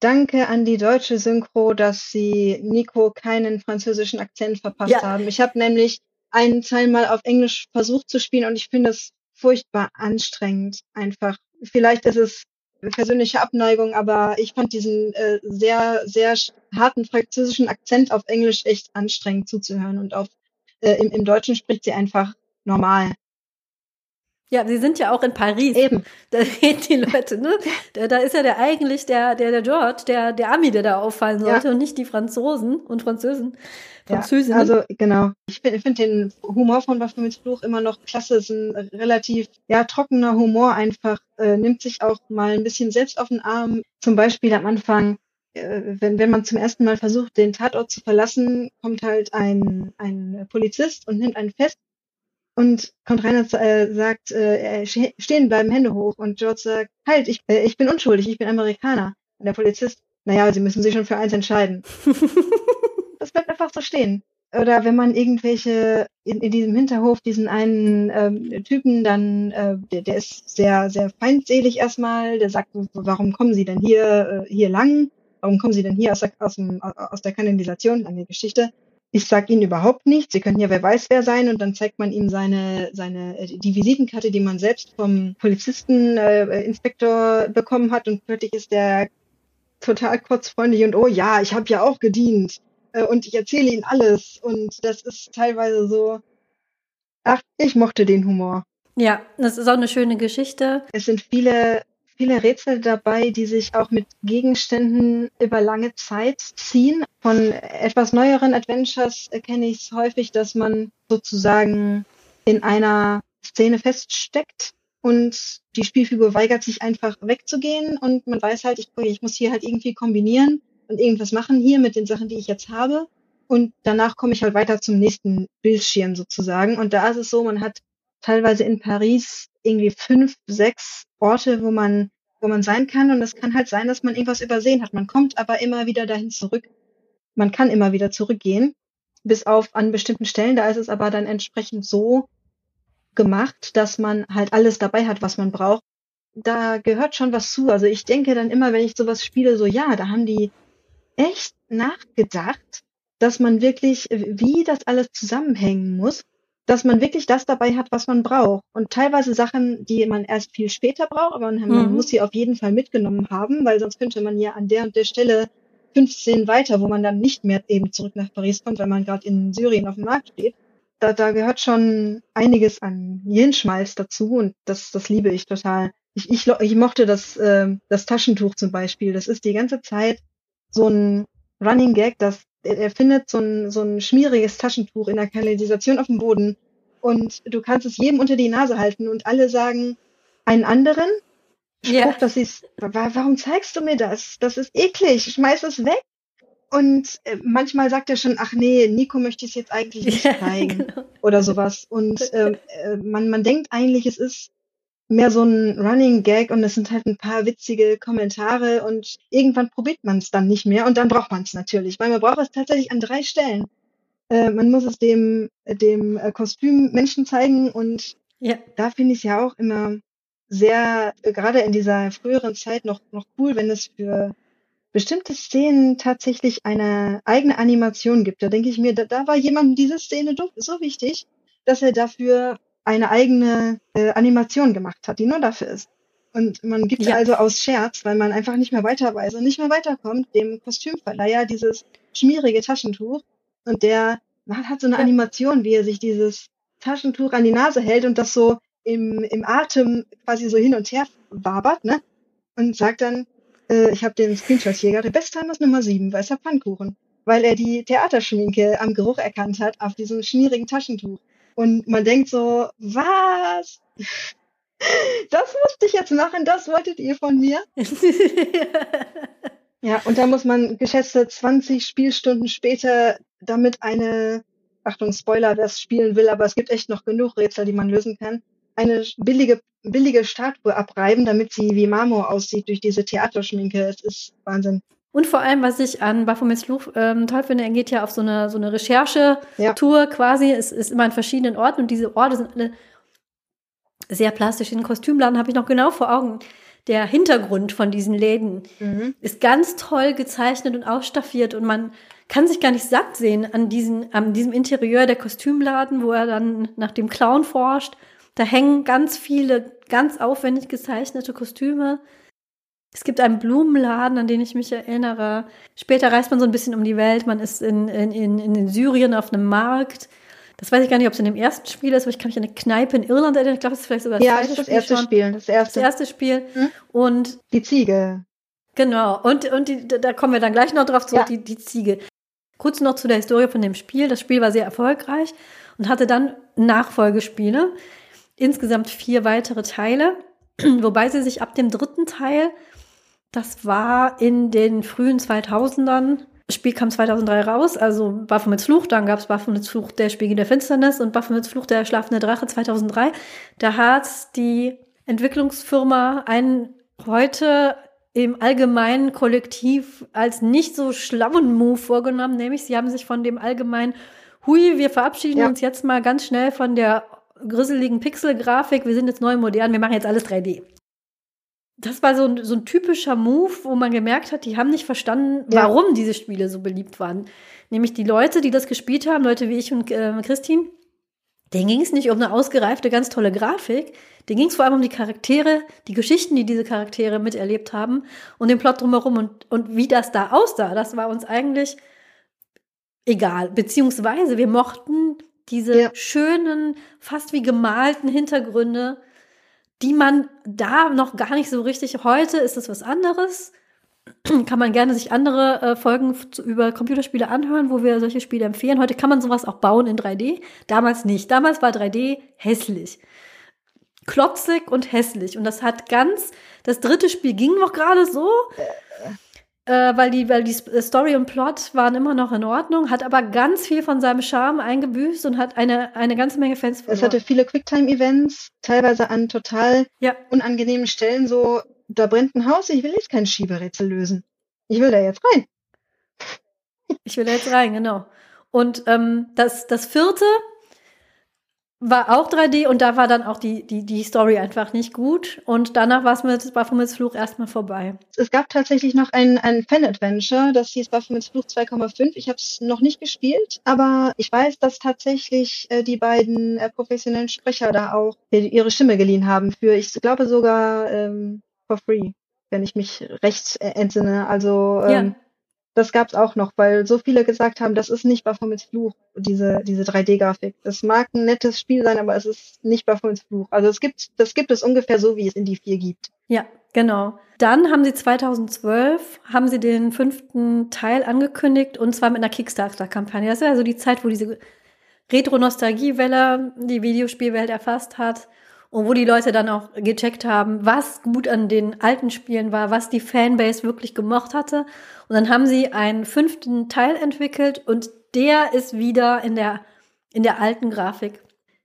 danke an die deutsche Synchro, dass sie Nico keinen französischen Akzent verpasst ja. haben. Ich habe nämlich einen Teil mal auf Englisch versucht zu spielen und ich finde es furchtbar anstrengend einfach. Vielleicht ist es persönliche Abneigung, aber ich fand diesen äh, sehr, sehr harten französischen Akzent auf Englisch echt anstrengend zuzuhören und auf äh, im, im Deutschen spricht sie einfach normal. Ja, sie sind ja auch in Paris. Eben. Da reden die Leute, ne? Da, da ist ja der eigentlich der, der, der George, der, der Ami, der da auffallen sollte ja. und nicht die Franzosen und Französen. Französinnen. Ja, also genau. Ich finde find den Humor von Baphomets Fluch immer noch klasse. Es ist ein relativ ja, trockener Humor einfach. Äh, nimmt sich auch mal ein bisschen selbst auf den Arm. Zum Beispiel am Anfang, äh, wenn, wenn man zum ersten Mal versucht, den Tatort zu verlassen, kommt halt ein, ein Polizist und nimmt einen fest und kommt rein und äh, sagt, äh, stehen bleiben, Hände hoch. Und George sagt, halt, ich, äh, ich bin unschuldig, ich bin Amerikaner. Und der Polizist, naja, Sie müssen sich schon für eins entscheiden. das bleibt einfach so stehen. Oder wenn man irgendwelche in, in diesem Hinterhof diesen einen ähm, Typen dann, äh, der, der ist sehr, sehr feindselig erstmal, der sagt, warum kommen Sie denn hier, äh, hier lang? Warum kommen Sie denn hier aus der, aus, dem, aus der Kanalisation? Lange Geschichte ich sage Ihnen überhaupt nichts, Sie können ja wer weiß wer sein und dann zeigt man ihm seine, seine äh, die Visitenkarte, die man selbst vom Polizisten, äh, Inspektor bekommen hat und plötzlich ist der total kurzfreundlich und oh ja, ich habe ja auch gedient äh, und ich erzähle Ihnen alles und das ist teilweise so, ach, ich mochte den Humor. Ja, das ist auch eine schöne Geschichte. Es sind viele viele Rätsel dabei, die sich auch mit Gegenständen über lange Zeit ziehen. Von etwas neueren Adventures kenne ich es häufig, dass man sozusagen in einer Szene feststeckt und die Spielfigur weigert sich einfach wegzugehen und man weiß halt, ich, ich muss hier halt irgendwie kombinieren und irgendwas machen hier mit den Sachen, die ich jetzt habe. Und danach komme ich halt weiter zum nächsten Bildschirm sozusagen. Und da ist es so, man hat teilweise in Paris irgendwie fünf, sechs Orte, wo man, wo man sein kann. Und es kann halt sein, dass man irgendwas übersehen hat. Man kommt aber immer wieder dahin zurück. Man kann immer wieder zurückgehen, bis auf an bestimmten Stellen. Da ist es aber dann entsprechend so gemacht, dass man halt alles dabei hat, was man braucht. Da gehört schon was zu. Also ich denke dann immer, wenn ich sowas spiele, so ja, da haben die echt nachgedacht, dass man wirklich, wie das alles zusammenhängen muss dass man wirklich das dabei hat, was man braucht. Und teilweise Sachen, die man erst viel später braucht, aber man, mhm. muss sie auf jeden Fall mitgenommen haben, weil sonst könnte man ja an der und der Stelle 15 weiter, wo man dann nicht mehr eben zurück nach Paris kommt, weil man gerade in Syrien auf dem Markt steht. Da, da gehört schon einiges an Hirnschmalz dazu und das, das liebe ich total. Ich, ich, ich mochte das, äh, das Taschentuch zum Beispiel. Das ist die ganze Zeit so ein Running Gag, dass er findet so ein, so ein schmieriges Taschentuch in der Kanalisation auf dem Boden und du kannst es jedem unter die Nase halten und alle sagen einen anderen Spruch, yeah. das ist, warum zeigst du mir das? Das ist eklig, schmeiß es weg. Und äh, manchmal sagt er schon, ach nee, Nico möchte ich es jetzt eigentlich nicht zeigen genau. oder sowas. Und äh, äh, man, man denkt eigentlich, es ist mehr so ein Running Gag und es sind halt ein paar witzige Kommentare und irgendwann probiert man es dann nicht mehr und dann braucht man es natürlich, weil man braucht es tatsächlich an drei Stellen. Äh, man muss es dem, dem äh, Kostümmenschen zeigen und ja. da finde ich es ja auch immer sehr, äh, gerade in dieser früheren Zeit noch, noch cool, wenn es für bestimmte Szenen tatsächlich eine eigene Animation gibt. Da denke ich mir, da, da war jemand diese Szene so wichtig, dass er dafür eine eigene äh, Animation gemacht hat, die nur dafür ist. Und man gibt ja. also aus Scherz, weil man einfach nicht mehr weiter weiß und nicht mehr weiterkommt, dem Kostümverleiher dieses schmierige Taschentuch. Und der hat so eine ja. Animation, wie er sich dieses Taschentuch an die Nase hält und das so im, im Atem quasi so hin und her wabert, ne? Und sagt dann, äh, ich habe den Screenshot hier gerade, Bestheimers Nummer 7, weißer Pfannkuchen. Weil er die Theaterschminke am Geruch erkannt hat auf diesem schmierigen Taschentuch. Und man denkt so, was? Das musste ich jetzt machen, das wolltet ihr von mir? ja, und da muss man geschätzte 20 Spielstunden später damit eine, Achtung, Spoiler, wer es spielen will, aber es gibt echt noch genug Rätsel, die man lösen kann, eine billige, billige Statue abreiben, damit sie wie Marmor aussieht durch diese Theaterschminke. Es ist Wahnsinn. Und vor allem, was ich an Baphomets Fluch ähm, toll finde, er geht ja auf so eine, so eine Recherche-Tour ja. quasi. Es ist immer an verschiedenen Orten und diese Orte sind alle sehr plastisch. Den Kostümladen habe ich noch genau vor Augen. Der Hintergrund von diesen Läden mhm. ist ganz toll gezeichnet und ausstaffiert und man kann sich gar nicht satt sehen an, diesen, an diesem Interieur der Kostümladen, wo er dann nach dem Clown forscht. Da hängen ganz viele ganz aufwendig gezeichnete Kostüme. Es gibt einen Blumenladen, an den ich mich erinnere. Später reist man so ein bisschen um die Welt. Man ist in, in, in, in Syrien auf einem Markt. Das weiß ich gar nicht, ob es in dem ersten Spiel ist, aber ich kann mich an eine Kneipe in Irland erinnern. Ich glaube, das ist vielleicht sogar das, ja, das, das erste Spiel. Spiel das, erste. das erste Spiel. Hm? Und die Ziege. Genau. Und, und die, da kommen wir dann gleich noch drauf zurück, ja. die, die Ziege. Kurz noch zu der Historie von dem Spiel. Das Spiel war sehr erfolgreich und hatte dann Nachfolgespiele. Insgesamt vier weitere Teile. Wobei sie sich ab dem dritten Teil, das war in den frühen 2000ern, das Spiel kam 2003 raus, also Baphomets Fluch, dann gab es Baphomets Fluch, der Spiegel der Finsternis und Baphomets Fluch, der schlafende Drache 2003. Da hat die Entwicklungsfirma einen heute im allgemeinen Kollektiv als nicht so schlauen Move vorgenommen, nämlich sie haben sich von dem allgemeinen Hui, wir verabschieden ja. uns jetzt mal ganz schnell von der grisseligen Pixel-Grafik, wir sind jetzt neu modern, wir machen jetzt alles 3D. Das war so ein, so ein typischer Move, wo man gemerkt hat, die haben nicht verstanden, ja. warum diese Spiele so beliebt waren. Nämlich die Leute, die das gespielt haben, Leute wie ich und äh, Christine, denen ging es nicht um eine ausgereifte, ganz tolle Grafik, denen ging es vor allem um die Charaktere, die Geschichten, die diese Charaktere miterlebt haben und den Plot drumherum und, und wie das da aussah. Das war uns eigentlich egal. Beziehungsweise wir mochten diese ja. schönen, fast wie gemalten Hintergründe, die man da noch gar nicht so richtig. Heute ist es was anderes. kann man gerne sich andere äh, Folgen über Computerspiele anhören, wo wir solche Spiele empfehlen. Heute kann man sowas auch bauen in 3D. Damals nicht. Damals war 3D hässlich. Klotzig und hässlich. Und das hat ganz, das dritte Spiel ging noch gerade so. Äh, weil die, weil die Story und Plot waren immer noch in Ordnung, hat aber ganz viel von seinem Charme eingebüßt und hat eine, eine ganze Menge Fans verloren. Es hatte viele Quicktime-Events, teilweise an total ja. unangenehmen Stellen, so da brennt ein Haus, ich will jetzt kein Schieberätsel lösen. Ich will da jetzt rein. Ich will da jetzt rein, genau. Und ähm, das, das vierte war auch 3D und da war dann auch die, die, die Story einfach nicht gut. Und danach war es mit Baphomets Fluch erstmal vorbei. Es gab tatsächlich noch ein, ein Fan-Adventure, das hieß Baphomets Fluch 2,5. Ich habe es noch nicht gespielt, aber ich weiß, dass tatsächlich äh, die beiden äh, professionellen Sprecher da auch ihre Stimme geliehen haben für, ich glaube sogar ähm, for free, wenn ich mich recht entsinne. Also ähm, ja. Das gab es auch noch, weil so viele gesagt haben, das ist nicht Baphomets Fluch, diese, diese 3D-Grafik. Das mag ein nettes Spiel sein, aber es ist nicht Baphomets Fluch. Also es gibt, das gibt es ungefähr so, wie es in die 4 gibt. Ja, genau. Dann haben sie 2012 haben sie den fünften Teil angekündigt und zwar mit einer Kickstarter-Kampagne. Das ist also die Zeit, wo diese Retro-Nostalgie-Welle die Videospielwelt erfasst hat und wo die Leute dann auch gecheckt haben, was gut an den alten Spielen war, was die Fanbase wirklich gemocht hatte. Und dann haben sie einen fünften Teil entwickelt und der ist wieder in der, in der alten Grafik.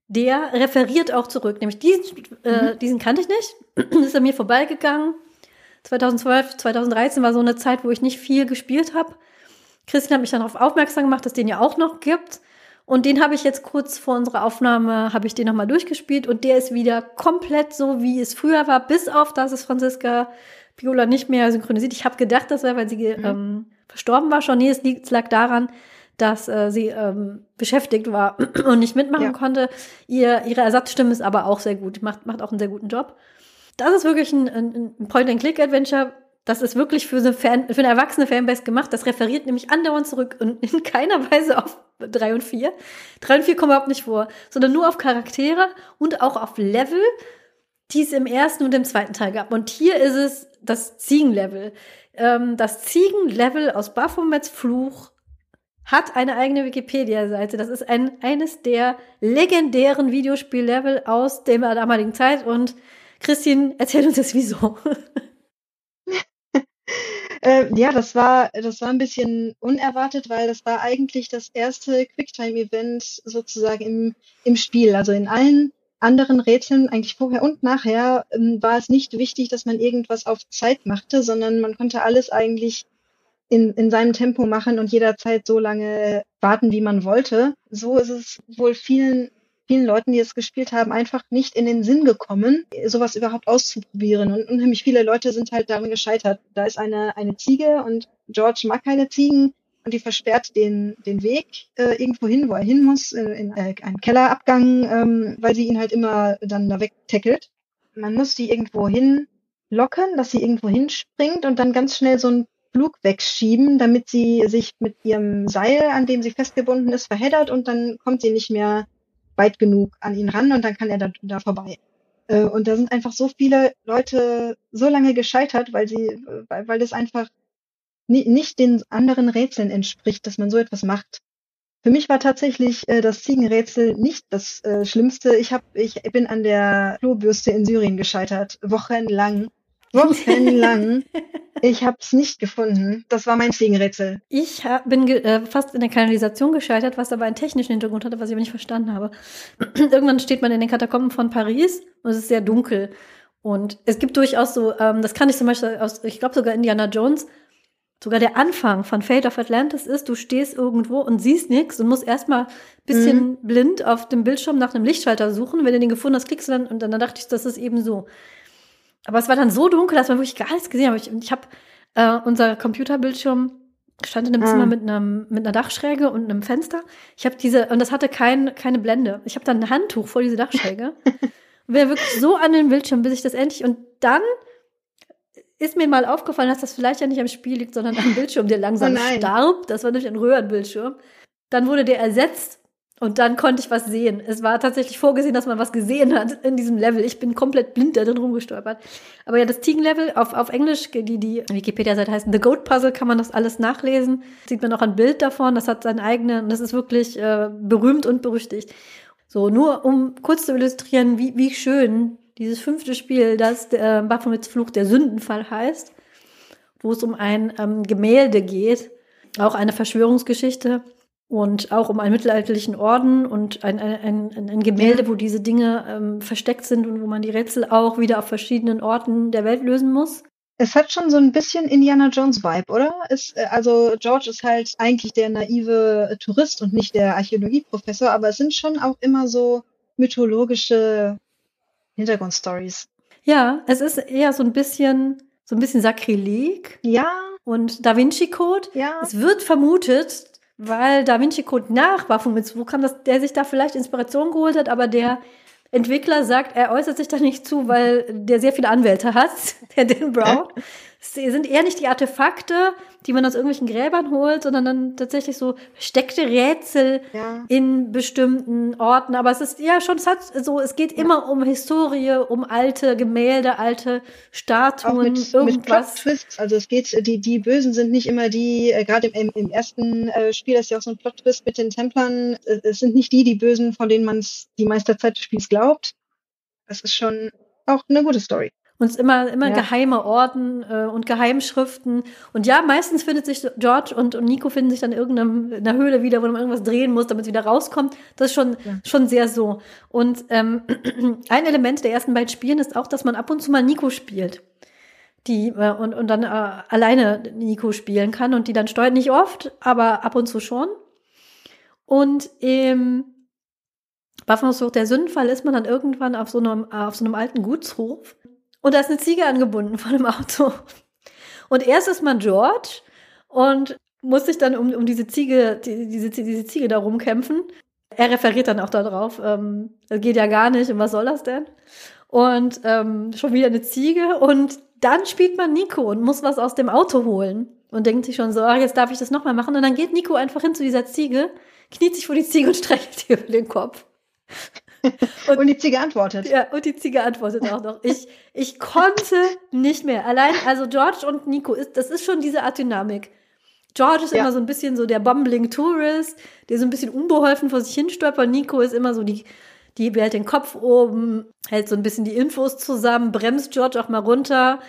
Der referiert auch zurück. Nämlich diesen, äh, mhm. diesen kannte ich nicht. ist an mir vorbeigegangen. 2012, 2013 war so eine Zeit, wo ich nicht viel gespielt habe. Christian hat mich dann darauf aufmerksam gemacht, dass den ja auch noch gibt. Und den habe ich jetzt kurz vor unserer Aufnahme, habe ich den nochmal durchgespielt und der ist wieder komplett so, wie es früher war, bis auf, dass es Franziska Viola nicht mehr synchronisiert. Ich habe gedacht, das wäre, weil sie mhm. ähm, verstorben war schon. Nee, es, liegt, es lag daran, dass äh, sie ähm, beschäftigt war und nicht mitmachen ja. konnte. Ihr, ihre Ersatzstimme ist aber auch sehr gut, macht, macht auch einen sehr guten Job. Das ist wirklich ein, ein, ein Point-and-Click-Adventure, das ist wirklich für eine, Fan, für eine erwachsene Fanbase gemacht. Das referiert nämlich andauernd zurück und in keiner Weise auf drei und vier. Drei und vier kommen überhaupt nicht vor, sondern nur auf Charaktere und auch auf Level, die es im ersten und im zweiten Teil gab. Und hier ist es das Ziegenlevel. Ähm, das Ziegenlevel aus Baphomets Fluch hat eine eigene Wikipedia-Seite. Das ist ein, eines der legendären Videospiellevel aus der damaligen Zeit. Und Christine, erzähl uns jetzt wieso. Äh, ja, das war, das war ein bisschen unerwartet, weil das war eigentlich das erste Quicktime-Event sozusagen im, im Spiel. Also in allen anderen Rätseln, eigentlich vorher und nachher, ähm, war es nicht wichtig, dass man irgendwas auf Zeit machte, sondern man konnte alles eigentlich in, in seinem Tempo machen und jederzeit so lange warten, wie man wollte. So ist es wohl vielen, vielen Leuten, die es gespielt haben, einfach nicht in den Sinn gekommen, sowas überhaupt auszuprobieren. Und unheimlich viele Leute sind halt daran gescheitert. Da ist eine, eine Ziege und George mag keine Ziegen und die versperrt den, den Weg äh, irgendwo hin, wo er hin muss, in, in äh, einen Kellerabgang, ähm, weil sie ihn halt immer dann da wegtackelt. Man muss die irgendwo hin locken, dass sie irgendwo hinspringt und dann ganz schnell so ein Flug wegschieben, damit sie sich mit ihrem Seil, an dem sie festgebunden ist, verheddert und dann kommt sie nicht mehr weit genug an ihn ran und dann kann er da, da vorbei. Äh, und da sind einfach so viele Leute so lange gescheitert, weil sie, weil, weil das einfach nicht den anderen Rätseln entspricht, dass man so etwas macht. Für mich war tatsächlich äh, das Ziegenrätsel nicht das äh, Schlimmste. Ich hab, ich bin an der Klobürste in Syrien gescheitert, wochenlang. Wochenlang. Ich habe es nicht gefunden. Das war mein Ziegenrätsel. Ich hab, bin äh, fast in der Kanalisation gescheitert, was aber einen technischen Hintergrund hatte, was ich aber nicht verstanden habe. Irgendwann steht man in den Katakomben von Paris und es ist sehr dunkel. Und es gibt durchaus so, ähm, das kann ich zum Beispiel aus, ich glaube sogar Indiana Jones, sogar der Anfang von Fate of Atlantis ist, du stehst irgendwo und siehst nichts und musst erstmal ein bisschen mhm. blind auf dem Bildschirm nach einem Lichtschalter suchen. Wenn du den gefunden hast, klickst du dann und dann dachte ich, das ist eben so. Aber es war dann so dunkel, dass man wirklich gar nichts gesehen hat. Ich, ich habe äh, unser Computerbildschirm stand in einem ah. Zimmer mit, einem, mit einer Dachschräge und einem Fenster. Ich habe diese, und das hatte kein, keine Blende. Ich habe dann ein Handtuch vor diese Dachschräge. und wäre wirklich so an den Bildschirm, bis ich das endlich, und dann ist mir mal aufgefallen, dass das vielleicht ja nicht am Spiel liegt, sondern am Bildschirm, der langsam oh starb. Das war nämlich ein Röhrenbildschirm. Dann wurde der ersetzt und dann konnte ich was sehen. Es war tatsächlich vorgesehen, dass man was gesehen hat in diesem Level. Ich bin komplett blind da drin rumgestolpert. Aber ja, das Tigen-Level auf, auf Englisch, die, die Wikipedia-Seite heißt The Goat Puzzle, kann man das alles nachlesen. Sieht man auch ein Bild davon. Das hat seinen eigenen, das ist wirklich äh, berühmt und berüchtigt. So, nur um kurz zu illustrieren, wie, wie schön dieses fünfte Spiel, das äh, Baphomets Fluch der Sündenfall heißt, wo es um ein ähm, Gemälde geht, auch eine Verschwörungsgeschichte und auch um einen mittelalterlichen Orden und ein, ein, ein, ein Gemälde, wo diese Dinge ähm, versteckt sind und wo man die Rätsel auch wieder auf verschiedenen Orten der Welt lösen muss. Es hat schon so ein bisschen Indiana Jones Vibe, oder? Ist, äh, also George ist halt eigentlich der naive Tourist und nicht der Archäologieprofessor, aber es sind schon auch immer so mythologische Hintergrundstories. Ja, es ist eher so ein bisschen, so ein bisschen Sakrileg. Ja. Und Da Vinci Code. Ja. Es wird vermutet, weil Da Vinci Code nach Wo kam, dass der sich da vielleicht Inspiration geholt hat, aber der Entwickler sagt, er äußert sich da nicht zu, weil der sehr viele Anwälte hat, der Dan Brown. Es sind eher nicht die Artefakte, die man aus irgendwelchen Gräbern holt, sondern dann tatsächlich so versteckte Rätsel ja. in bestimmten Orten. Aber es ist ja schon, es hat so, es geht ja. immer um Historie, um alte Gemälde, alte Statuen, Auch mit, irgendwas. Mit Plot-Twists. Also es geht, die, die Bösen sind nicht immer die, äh, gerade im, im ersten äh, Spiel ist ja auch so ein Plot-Twist mit den Templern. Äh, es sind nicht die, die Bösen, von denen man es die meiste Zeit des Spiels glaubt. Das ist schon auch eine gute Story. Und immer, immer ja. geheime Orden äh, und Geheimschriften. Und ja, meistens findet sich George und, und Nico finden sich dann in irgendeiner Höhle wieder, wo man irgendwas drehen muss, damit es wieder rauskommt. Das ist schon, ja. schon sehr so. Und ähm, ein Element der ersten beiden Spielen ist auch, dass man ab und zu mal Nico spielt. Die, äh, und, und dann äh, alleine Nico spielen kann und die dann steuert nicht oft, aber ab und zu schon. Und im Waffenhausflucht der Sündenfall ist man dann irgendwann auf so einem, auf so einem alten Gutshof und da ist eine Ziege angebunden von dem Auto. Und erst ist man George und muss sich dann um, um diese Ziege, die, diese, diese Ziege da rumkämpfen. Er referiert dann auch darauf, ähm, das geht ja gar nicht und was soll das denn? Und ähm, schon wieder eine Ziege und dann spielt man Nico und muss was aus dem Auto holen und denkt sich schon so, ach, jetzt darf ich das nochmal machen. Und dann geht Nico einfach hin zu dieser Ziege, kniet sich vor die Ziege und streichelt ihr über den Kopf. Und, und, die Ziege antwortet. Ja, und die Ziege antwortet auch noch. Ich, ich konnte nicht mehr. Allein, also George und Nico, ist, das ist schon diese Art Dynamik. George ist ja. immer so ein bisschen so der bumbling Tourist, der so ein bisschen unbeholfen vor sich hin stolpert. Nico ist immer so die, die behält den Kopf oben, hält so ein bisschen die Infos zusammen, bremst George auch mal runter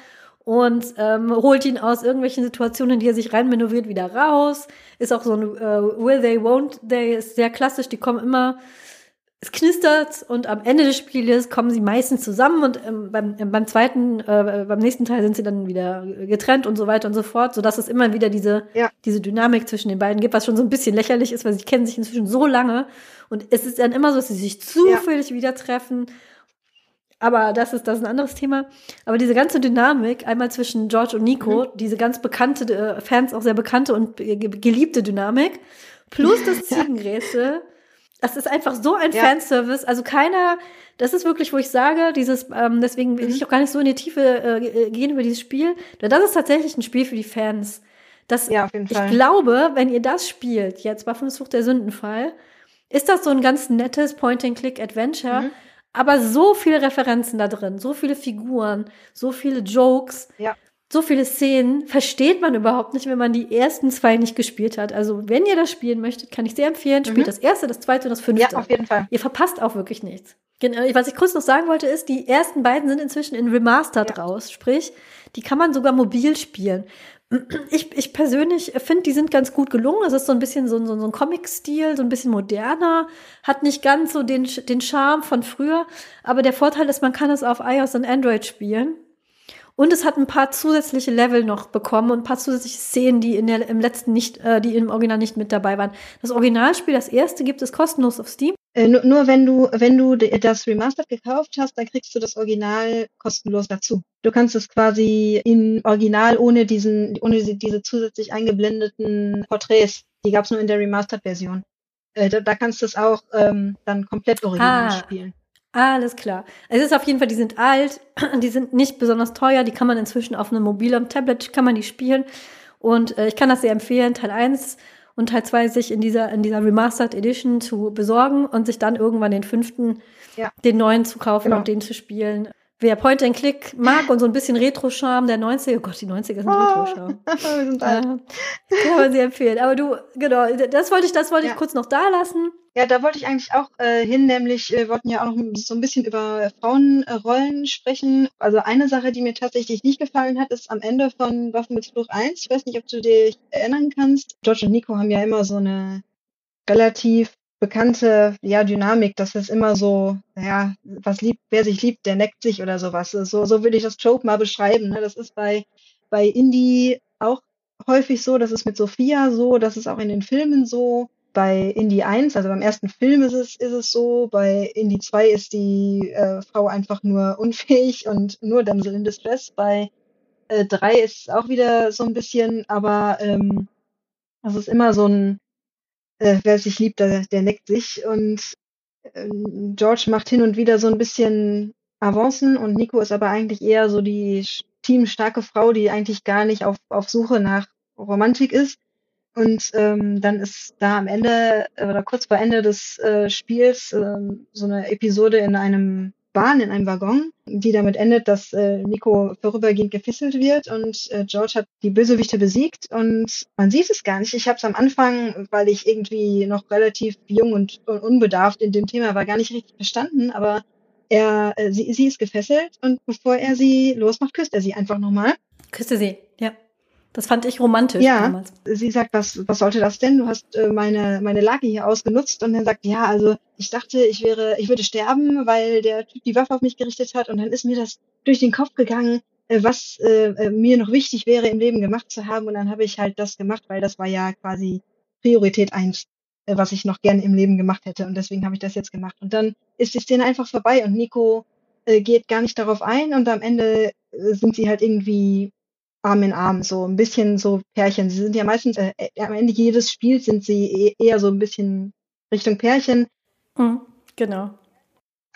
und ähm, holt ihn aus irgendwelchen Situationen, in die er sich reinmanövriert, wieder raus. Ist auch so ein äh, Will They, Won't They, ist sehr klassisch. Die kommen immer es knistert und am Ende des Spieles kommen sie meistens zusammen und ähm, beim, äh, beim zweiten, äh, beim nächsten Teil sind sie dann wieder getrennt und so weiter und so fort, sodass es immer wieder diese, ja. diese Dynamik zwischen den beiden gibt, was schon so ein bisschen lächerlich ist, weil sie kennen sich inzwischen so lange und es ist dann immer so, dass sie sich zufällig ja. wieder treffen. Aber das ist, das ist ein anderes Thema. Aber diese ganze Dynamik, einmal zwischen George und Nico, mhm. diese ganz bekannte, äh, Fans auch sehr bekannte und geliebte Dynamik, plus das Ziegenrätsel, das ist einfach so ein ja. Fanservice. Also keiner, das ist wirklich, wo ich sage, dieses, ähm, deswegen will mhm. ich auch gar nicht so in die Tiefe äh, gehen über dieses Spiel. Das ist tatsächlich ein Spiel für die Fans. Das, ja, auf jeden Fall. Ich glaube, wenn ihr das spielt, jetzt Waffensucht der Sündenfall, ist das so ein ganz nettes Point-and-Click-Adventure. Mhm. Aber so viele Referenzen da drin, so viele Figuren, so viele Jokes. Ja so viele Szenen versteht man überhaupt nicht, wenn man die ersten zwei nicht gespielt hat. Also, wenn ihr das spielen möchtet, kann ich sehr empfehlen, spielt mhm. das erste, das zweite und das fünfte. Ja, auf jeden Fall. Ihr verpasst auch wirklich nichts. Genau, was ich kurz noch sagen wollte, ist, die ersten beiden sind inzwischen in Remastered ja. raus. Sprich, die kann man sogar mobil spielen. Ich, ich persönlich finde, die sind ganz gut gelungen. Das ist so ein bisschen so, so, so ein Comic-Stil, so ein bisschen moderner, hat nicht ganz so den, den Charme von früher. Aber der Vorteil ist, man kann es auf iOS und Android spielen. Und es hat ein paar zusätzliche Level noch bekommen und ein paar zusätzliche Szenen, die in der, im letzten nicht, äh, die im Original nicht mit dabei waren. Das Originalspiel, das erste, gibt es kostenlos auf Steam. Äh, nur, nur, wenn du, wenn du das Remastered gekauft hast, dann kriegst du das Original kostenlos dazu. Du kannst es quasi in Original ohne diesen, ohne diese zusätzlich eingeblendeten Porträts. Die gab es nur in der Remastered-Version. Äh, da, da, kannst du es auch ähm, dann komplett original ah. spielen. Alles klar. Es ist auf jeden Fall, die sind alt, die sind nicht besonders teuer, die kann man inzwischen auf einem mobilen Tablet, kann man die spielen. Und äh, ich kann das sehr empfehlen, Teil 1 und Teil 2 sich in dieser, in dieser Remastered Edition zu besorgen und sich dann irgendwann den fünften, ja. den neuen zu kaufen genau. und den zu spielen. Wer Point and Click mag und so ein bisschen Retro-Charme der 90er, oh Gott, die 90er sind oh, Retro-Charme. Wir sind alt. Äh, kann man sehr empfehlen. Aber du, genau, das wollte ich, das wollte ja. ich kurz noch da lassen. Ja, da wollte ich eigentlich auch äh, hin, nämlich äh, wir wollten ja auch noch so ein bisschen über Frauenrollen sprechen. Also eine Sache, die mir tatsächlich nicht gefallen hat, ist am Ende von Waffen mit Fluch 1. Ich weiß nicht, ob du dich erinnern kannst. George und Nico haben ja immer so eine relativ bekannte ja, Dynamik, dass es immer so, ja, was liebt, wer sich liebt, der neckt sich oder sowas. So, so würde ich das Trope mal beschreiben. Ne? Das ist bei, bei Indie auch häufig so, das ist mit Sophia so, das ist auch in den Filmen so. Bei Indie 1, also beim ersten Film ist es, ist es so, bei Indie 2 ist die äh, Frau einfach nur unfähig und nur Damsel in Distress. Bei äh, 3 ist es auch wieder so ein bisschen, aber ähm, das ist immer so ein, äh, wer sich liebt, der, der neckt sich. Und äh, George macht hin und wieder so ein bisschen Avancen und Nico ist aber eigentlich eher so die teamstarke Frau, die eigentlich gar nicht auf, auf Suche nach Romantik ist. Und ähm, dann ist da am Ende oder kurz vor Ende des äh, Spiels äh, so eine Episode in einem Bahn, in einem Waggon, die damit endet, dass äh, Nico vorübergehend gefesselt wird und äh, George hat die Bösewichte besiegt und man sieht es gar nicht. Ich habe es am Anfang, weil ich irgendwie noch relativ jung und, und unbedarft in dem Thema war, gar nicht richtig verstanden, aber er, äh, sie, sie ist gefesselt und bevor er sie losmacht, küsst er sie einfach nochmal. Küsste sie, ja. Das fand ich romantisch ja, damals. Sie sagt, was, was sollte das denn? Du hast äh, meine, meine Lage hier ausgenutzt. Und dann sagt, ja, also ich dachte, ich wäre, ich würde sterben, weil der Typ die Waffe auf mich gerichtet hat. Und dann ist mir das durch den Kopf gegangen, äh, was äh, äh, mir noch wichtig wäre im Leben gemacht zu haben. Und dann habe ich halt das gemacht, weil das war ja quasi Priorität eins, äh, was ich noch gerne im Leben gemacht hätte. Und deswegen habe ich das jetzt gemacht. Und dann ist die Szene einfach vorbei und Nico äh, geht gar nicht darauf ein und am Ende sind sie halt irgendwie Arm in Arm, so ein bisschen so Pärchen. Sie sind ja meistens, äh, äh, am Ende jedes Spiels sind sie e eher so ein bisschen Richtung Pärchen. Mhm, genau.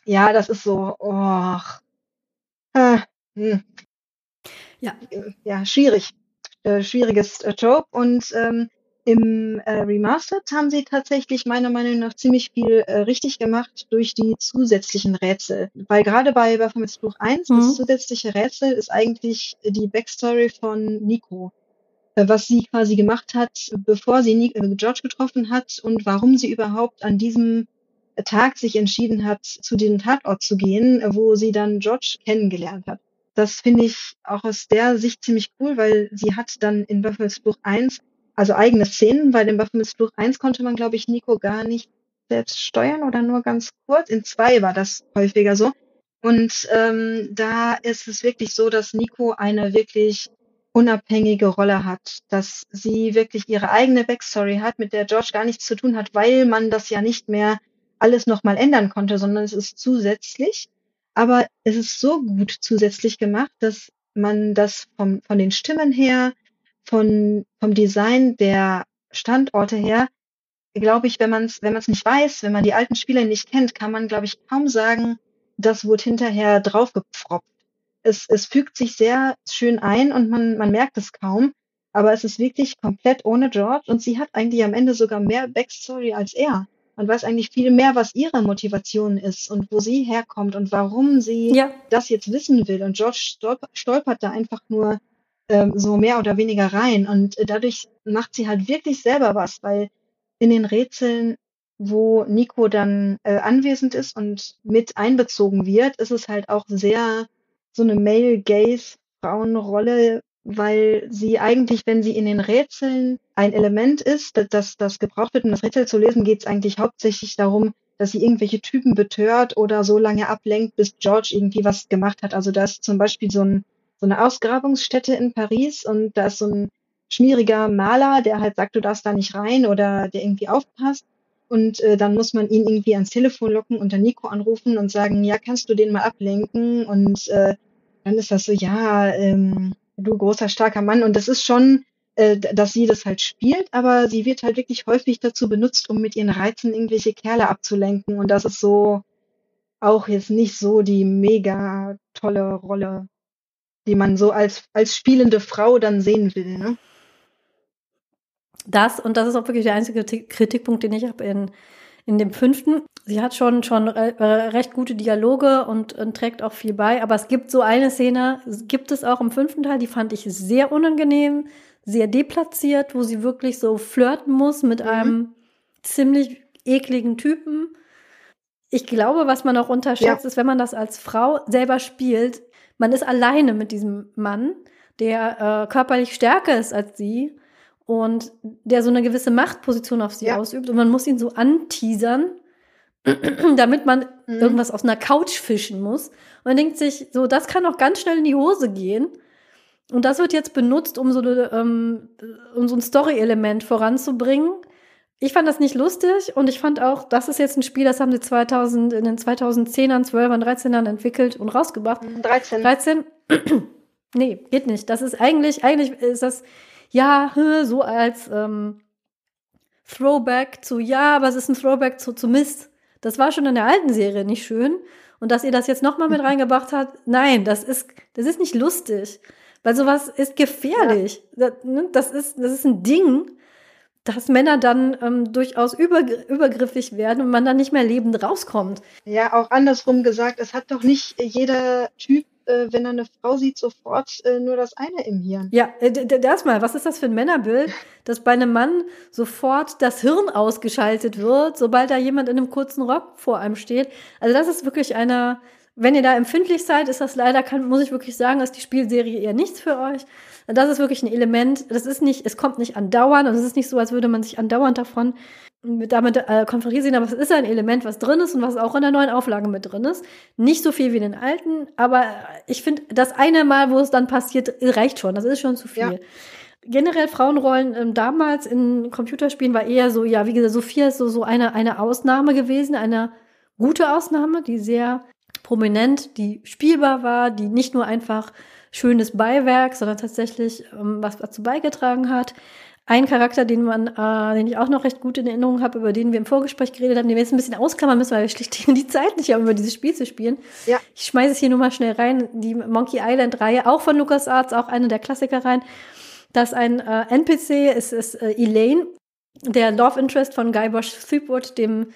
Ja, das ist so, oh, äh, hm. ja. ja, schwierig, äh, schwieriges äh, Job und ähm, im äh, Remastered haben sie tatsächlich meiner Meinung nach ziemlich viel äh, richtig gemacht durch die zusätzlichen Rätsel. Weil gerade bei Baphomets Fluch 1, mhm. das zusätzliche Rätsel ist eigentlich die Backstory von Nico. Äh, was sie quasi gemacht hat, bevor sie Nico, äh, George getroffen hat und warum sie überhaupt an diesem Tag sich entschieden hat, zu dem Tatort zu gehen, wo sie dann George kennengelernt hat. Das finde ich auch aus der Sicht ziemlich cool, weil sie hat dann in Baphomets Fluch 1 also eigene Szenen. Bei dem Waffenmissbrauch 1 konnte man, glaube ich, Nico gar nicht selbst steuern oder nur ganz kurz. In zwei war das häufiger so. Und ähm, da ist es wirklich so, dass Nico eine wirklich unabhängige Rolle hat, dass sie wirklich ihre eigene Backstory hat, mit der George gar nichts zu tun hat, weil man das ja nicht mehr alles nochmal ändern konnte, sondern es ist zusätzlich. Aber es ist so gut zusätzlich gemacht, dass man das vom, von den Stimmen her, von, vom Design der Standorte her, glaube ich, wenn man es wenn man's nicht weiß, wenn man die alten Spieler nicht kennt, kann man, glaube ich, kaum sagen, das wurde hinterher draufgepfropft. Es, es fügt sich sehr schön ein und man, man merkt es kaum, aber es ist wirklich komplett ohne George und sie hat eigentlich am Ende sogar mehr Backstory als er. Man weiß eigentlich viel mehr, was ihre Motivation ist und wo sie herkommt und warum sie Ja. das jetzt wissen will. Und George stolp stolpert da einfach nur ähm, so mehr oder weniger rein. Und äh, dadurch macht sie halt wirklich selber was, weil in den Rätseln, wo Nico dann äh, anwesend ist und mit einbezogen wird, ist es halt auch sehr so eine Male-Gaze-Frauenrolle, weil sie eigentlich, wenn sie in den Rätseln ein Element ist, das, das, das gebraucht wird, um das Rätsel zu lesen, geht es eigentlich hauptsächlich darum, dass sie irgendwelche Typen betört oder so lange ablenkt, bis George irgendwie was gemacht hat. Also da ist zum Beispiel so, ein, so eine Ausgrabungsstätte in Paris und da ist so ein schmieriger Maler, der halt sagt, du darfst da nicht rein oder der irgendwie aufpasst. Und äh, dann muss man ihn irgendwie ans Telefon locken und dann Nico anrufen und sagen, ja, kannst du den mal ablenken? Und äh, dann ist das so, ja, ähm, du großer, starker Mann. Und das ist schon, äh, dass sie das halt spielt, aber sie wird halt wirklich häufig dazu benutzt, um mit ihren Reizen irgendwelche Kerle abzulenken. Und das ist so auch jetzt nicht so die mega tolle Rolle, die man so als, als spielende Frau dann sehen will. Ne? Das, und das ist auch wirklich der einzige Ti- Kritikpunkt, den ich habe in, in dem fünften. Sie hat schon, schon äh, recht gute Dialoge und, und trägt auch viel bei, aber es gibt so eine Szene, gibt es auch im fünften Teil, die fand ich sehr unangenehm, sehr deplatziert, wo sie wirklich so flirten muss mit Mhm. einem ziemlich ekligen Typen. Ich glaube, was man auch unterschätzt, Ja. ist, wenn man das als Frau selber spielt, man ist alleine mit diesem Mann, der äh, körperlich stärker ist als sie und der so eine gewisse Machtposition auf sie Ja. ausübt und man muss ihn so anteasern, damit man Mhm. irgendwas aus einer Couch fischen muss. Und man denkt sich, so, das kann auch ganz schnell in die Hose gehen. Und das wird jetzt benutzt, um so, eine, ähm, um so ein Story-Element voranzubringen. Ich fand das nicht lustig und ich fand auch, das ist jetzt ein Spiel, das haben sie 2000, in den 2010ern, 12ern, 13ern entwickelt und rausgebracht. 13. 13? nee, geht nicht. Das ist eigentlich, eigentlich ist das, ja, so als ähm, Throwback zu, ja, aber es ist ein Throwback zu, zu Mist. Das war schon in der alten Serie nicht schön. Und dass ihr das jetzt nochmal mit reingebracht habt, nein, das ist, das ist nicht lustig. Weil sowas ist gefährlich. Das, ne, das, ist, das ist ein Ding, dass Männer dann ähm, durchaus übergr übergriffig werden und man dann nicht mehr lebend rauskommt. Ja, auch andersrum gesagt, es hat doch nicht jeder Typ, äh, wenn er eine Frau sieht, sofort äh, nur das eine im Hirn. Ja, äh, d- d- erstmal, was ist das für ein Männerbild, dass bei einem Mann sofort das Hirn ausgeschaltet wird, sobald da jemand in einem kurzen Rock vor einem steht? Also das ist wirklich eine, wenn ihr da empfindlich seid, ist das leider, kann, muss ich wirklich sagen, ist die Spielserie eher nichts für euch. Das ist wirklich ein Element, das ist nicht, es kommt nicht andauernd und es ist nicht so, als würde man sich andauernd davon mit, damit äh, konfrontieren, aber es ist ein Element, was drin ist und was auch in der neuen Auflage mit drin ist. Nicht so viel wie in den alten, aber ich finde, das eine Mal, wo es dann passiert, reicht schon. Das ist schon zu viel. Ja. Generell Frauenrollen ähm, damals in Computerspielen war eher so, ja, wie gesagt, Sophia ist so, so eine, eine Ausnahme gewesen, eine gute Ausnahme, die sehr prominent, die spielbar war, die nicht nur einfach schönes Beiwerk, sondern tatsächlich ähm, was dazu beigetragen hat. Ein Charakter, den man, äh, den ich auch noch recht gut in Erinnerung habe, über den wir im Vorgespräch geredet haben, den wir jetzt ein bisschen ausklammern müssen, weil wir schlicht die Zeit nicht haben, über dieses Spiel zu spielen. Ja. Ich schmeiße es hier nur mal schnell rein. Die Monkey Island-Reihe, auch von LucasArts, auch eine der Klassiker rein. Das ein äh, NPC ist, ist äh, Elaine, der Love Interest von Guybrush Threepwood, dem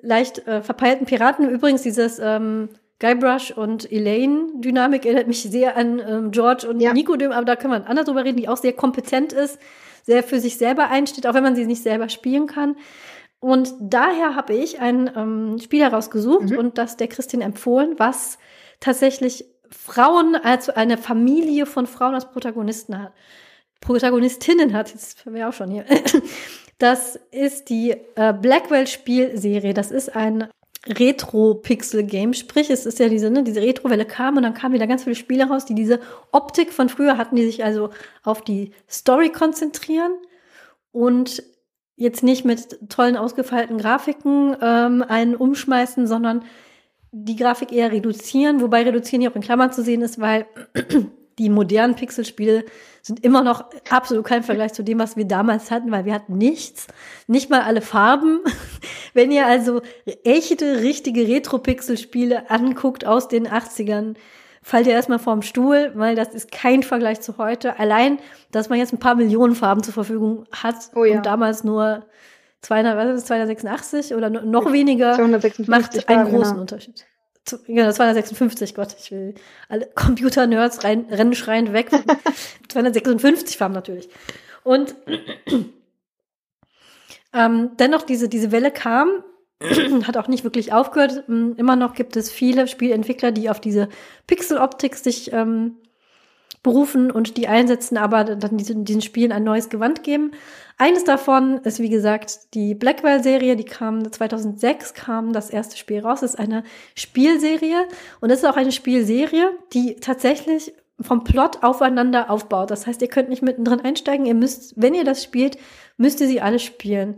leicht äh, verpeilten Piraten. Übrigens, dieses ähm, Guybrush und Elaine-Dynamik erinnert mich sehr an ähm, George und Ja. Nico, dem- aber da können wir anders drüber reden, die auch sehr kompetent ist, sehr für sich selber einsteht, auch wenn man sie nicht selber spielen kann. Und daher habe ich ein ähm, Spiel herausgesucht Mhm. und das der Christine empfohlen, was tatsächlich Frauen, also eine Familie von Frauen als Protagonisten hat. Protagonistinnen hat, jetzt wäre auch schon hier. Das ist die äh, Blackwell-Spielserie. Das ist ein Retro-Pixel-Game. Sprich, es ist ja diese, ne, diese Retro-Welle kam und dann kamen wieder ganz viele Spiele raus, die diese Optik von früher hatten, die sich also auf die Story konzentrieren und jetzt nicht mit tollen ausgefeilten Grafiken ähm, einen umschmeißen, sondern die Grafik eher reduzieren, wobei reduzieren hier auch in Klammern zu sehen ist, weil die modernen Pixelspiele sind immer noch absolut kein Vergleich zu dem, was wir damals hatten, weil wir hatten nichts, nicht mal alle Farben. Wenn ihr also echte, richtige Retro-Pixel-Spiele anguckt aus den 80ern, fallt ihr erstmal vorm Stuhl, weil das ist kein Vergleich zu heute. Allein, dass man jetzt ein paar Millionen Farben zur Verfügung hat oh ja. und damals nur 200, was ist das, 286 oder noch weniger, macht einen großen genau. Unterschied. Ja, 256, Gott, ich will alle Computer-Nerds rein, rennen schreiend weg. 256 Farben natürlich. Und ähm, dennoch, diese, diese Welle kam, hat auch nicht wirklich aufgehört. Ähm, immer noch gibt es viele Spielentwickler, die auf diese Pixel-Optik sich ähm, berufen und die einsetzen, aber dann diesen, diesen Spielen ein neues Gewand geben. Eines davon ist, wie gesagt, die Blackwell-Serie, die kam 2006, kam das erste Spiel raus. Das ist eine Spielserie und es ist auch eine Spielserie, die tatsächlich vom Plot aufeinander aufbaut. Das heißt, ihr könnt nicht mittendrin einsteigen. Ihr müsst, wenn ihr das spielt, müsst ihr sie alle spielen.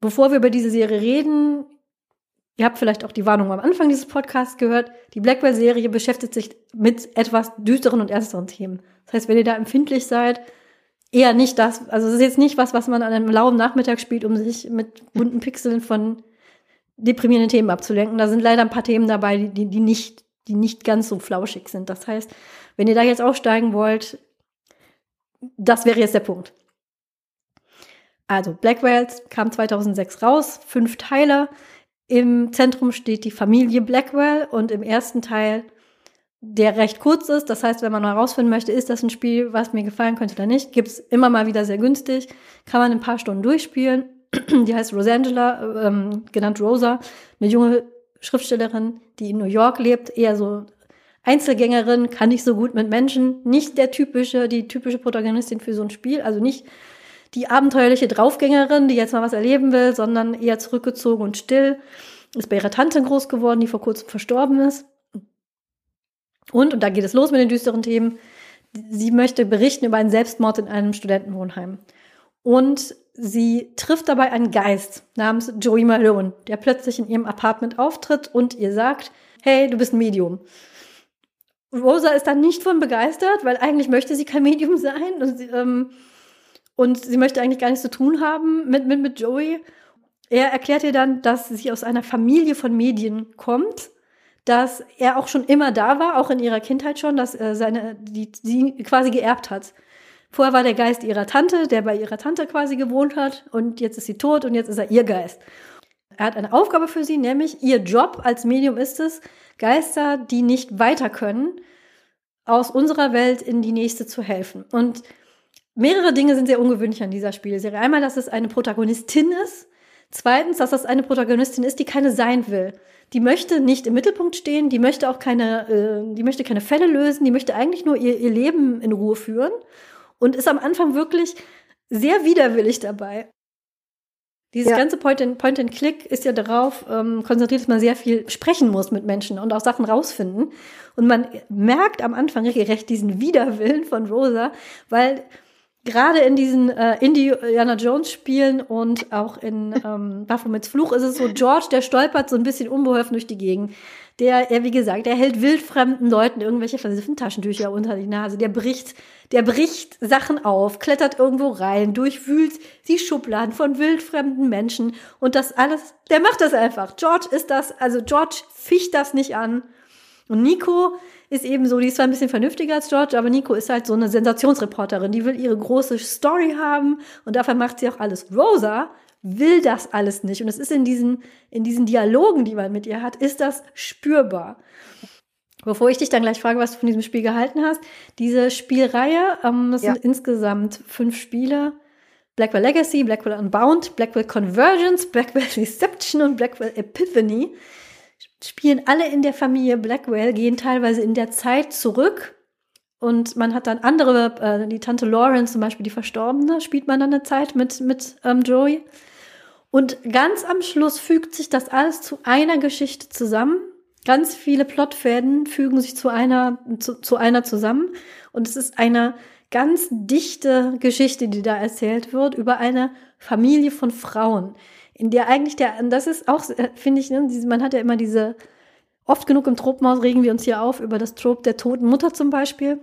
Bevor wir über diese Serie reden, Ihr habt vielleicht auch die Warnung am Anfang dieses Podcasts gehört. Die Blackwell-Serie beschäftigt sich mit etwas düsteren und ernsteren Themen. Das heißt, wenn ihr da empfindlich seid, eher nicht das. Also es ist jetzt nicht was, was man an einem lauen Nachmittag spielt, um sich mit bunten Pixeln von deprimierenden Themen abzulenken. Da sind leider ein paar Themen dabei, die, die nicht, die nicht ganz so flauschig sind. Das heißt, wenn ihr da jetzt aufsteigen wollt, das wäre jetzt der Punkt. Also, Blackwell kam 2006 raus, fünf Teile. Im Zentrum steht die Familie Blackwell und im ersten Teil, der recht kurz ist, das heißt, wenn man herausfinden möchte, ist das ein Spiel, was mir gefallen könnte oder nicht, gibt's immer mal wieder sehr günstig, kann man in ein paar Stunden durchspielen. Die heißt Rosangela, ähm, genannt Rosa, eine junge Schriftstellerin, die in New York lebt, eher so Einzelgängerin, kann nicht so gut mit Menschen, nicht der typische, die typische Protagonistin für so ein Spiel, also nicht die abenteuerliche Draufgängerin, die jetzt mal was erleben will, sondern eher zurückgezogen und still. Ist bei ihrer Tante groß geworden, die vor kurzem verstorben ist. Und, und da geht es los mit den düsteren Themen, sie möchte berichten über einen Selbstmord in einem Studentenwohnheim. Und sie trifft dabei einen Geist namens Joey Malone, der plötzlich in ihrem Apartment auftritt und ihr sagt, hey, du bist ein Medium. Rosa ist dann nicht von begeistert, weil eigentlich möchte sie kein Medium sein. Und sie, ähm, und sie möchte eigentlich gar nichts zu tun haben mit, mit, mit Joey. Er erklärt ihr dann, dass sie aus einer Familie von Medien kommt, dass er auch schon immer da war, auch in ihrer Kindheit schon, dass er seine, die, sie quasi geerbt hat. Vorher war der Geist ihrer Tante, der bei ihrer Tante quasi gewohnt hat, und jetzt ist sie tot und jetzt ist er ihr Geist. Er hat eine Aufgabe für sie, nämlich ihr Job als Medium ist es, Geister, die nicht weiter können, aus unserer Welt in die nächste zu helfen. Und mehrere Dinge sind sehr ungewöhnlich an dieser Spielserie. Einmal, dass es eine Protagonistin ist. Zweitens, dass das eine Protagonistin ist, die keine sein will. Die möchte nicht im Mittelpunkt stehen, die möchte auch keine, äh, die möchte keine Fälle lösen, die möchte eigentlich nur ihr, ihr Leben in Ruhe führen und ist am Anfang wirklich sehr widerwillig dabei. Dieses ja. ganze Point-and-Click Point ist ja darauf ähm, konzentriert, dass man sehr viel sprechen muss mit Menschen und auch Sachen rausfinden. Und man merkt am Anfang recht diesen Widerwillen von Rosa, weil gerade in diesen äh, Indiana Jones Spielen und auch in ähm, Baphomets Fluch ist es so, George, der stolpert so ein bisschen unbeholfen durch die Gegend. Der, er, wie gesagt, der hält wildfremden Leuten irgendwelche versifften Taschentücher unter die Nase. Der bricht, der bricht Sachen auf, klettert irgendwo rein, durchwühlt die Schubladen von wildfremden Menschen und das alles, der macht das einfach. George ist das, also George ficht das nicht an. Und Nico, ist eben so, die ist zwar ein bisschen vernünftiger als George, aber Nico ist halt so eine Sensationsreporterin. Die will ihre große Story haben und dafür macht sie auch alles. Rosa will das alles nicht. Und es ist in diesen, in diesen Dialogen, die man mit ihr hat, ist das spürbar. Bevor ich dich dann gleich frage, was du von diesem Spiel gehalten hast, diese Spielreihe, ähm, das ja. sind insgesamt fünf Spiele. Blackwell Legacy, Blackwell Unbound, Blackwell Convergence, Blackwell Reception und Blackwell Epiphany spielen alle in der Familie Blackwell, gehen teilweise in der Zeit zurück, Und man hat dann andere, äh, die Tante Lauren zum Beispiel, die Verstorbene, spielt man dann eine Zeit mit, mit ähm, Joey. Und ganz am Schluss fügt sich das alles zu einer Geschichte zusammen. Ganz viele Plotfäden fügen sich zu einer, zu, zu einer zusammen. Und es ist eine ganz dichte Geschichte, die da erzählt wird über eine Familie von Frauen, in der eigentlich der, das ist auch, äh, finde ich, ne, man hat ja immer diese, oft genug im Tropenhaus regen wir uns hier auf über das Trop der toten Mutter zum Beispiel.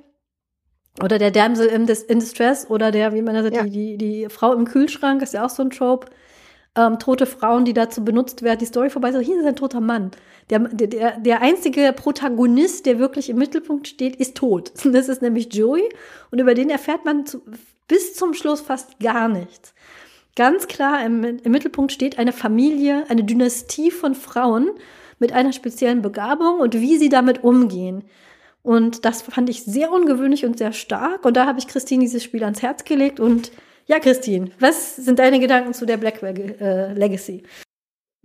Oder der Damsel in, Distress oder der, wie man das sagt, ja. die, die, die Frau im Kühlschrank ist ja auch so ein Trope ähm, tote Frauen, die dazu benutzt werden, die Story vorbei. So, hier ist ein toter Mann. Der, der, der einzige Protagonist, der wirklich im Mittelpunkt steht, ist tot. Das ist nämlich Joey. Und über den erfährt man zu, bis zum Schluss fast gar nichts. Ganz klar im, im Mittelpunkt steht eine Familie, eine Dynastie von Frauen mit einer speziellen Begabung und wie sie damit umgehen. Und das fand ich sehr ungewöhnlich und sehr stark. Und da habe ich Christine dieses Spiel ans Herz gelegt und ja, Christine, was sind deine Gedanken zu der Blackwell äh, Legacy?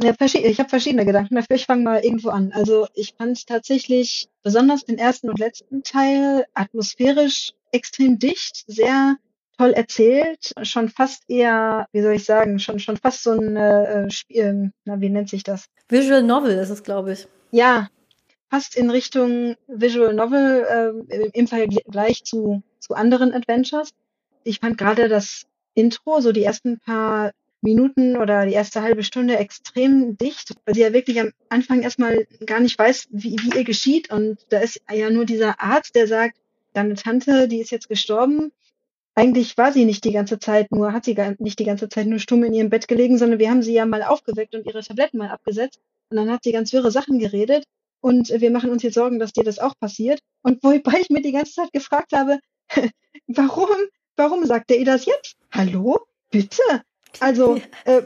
Ja, ich habe verschiedene Gedanken dafür. Ich fange mal irgendwo an. Also ich fand tatsächlich besonders den ersten und letzten Teil atmosphärisch extrem dicht, sehr toll erzählt, schon fast eher, wie soll ich sagen, schon schon fast so ein äh, Spiel, na wie nennt sich das? Visual Novel ist es, glaube ich. Ja, fast in Richtung Visual Novel äh, im Vergleich zu zu anderen Adventures ich fand gerade das Intro, so die ersten paar Minuten oder die erste halbe Stunde extrem dicht, weil sie ja wirklich am Anfang erstmal gar nicht weiß, wie, wie ihr geschieht. Und da ist ja nur dieser Arzt, der sagt, deine Tante, die ist jetzt gestorben. Eigentlich war sie nicht die ganze Zeit nur, hat sie nicht die ganze Zeit nur stumm in ihrem Bett gelegen, sondern wir haben sie ja mal aufgeweckt und ihre Tabletten mal abgesetzt. Und dann hat sie ganz wirre Sachen geredet. Und wir machen uns jetzt Sorgen, dass dir das auch passiert. Und wobei ich mir die ganze Zeit gefragt habe, warum Warum sagt er ihr das jetzt? Hallo? Bitte? Also äh,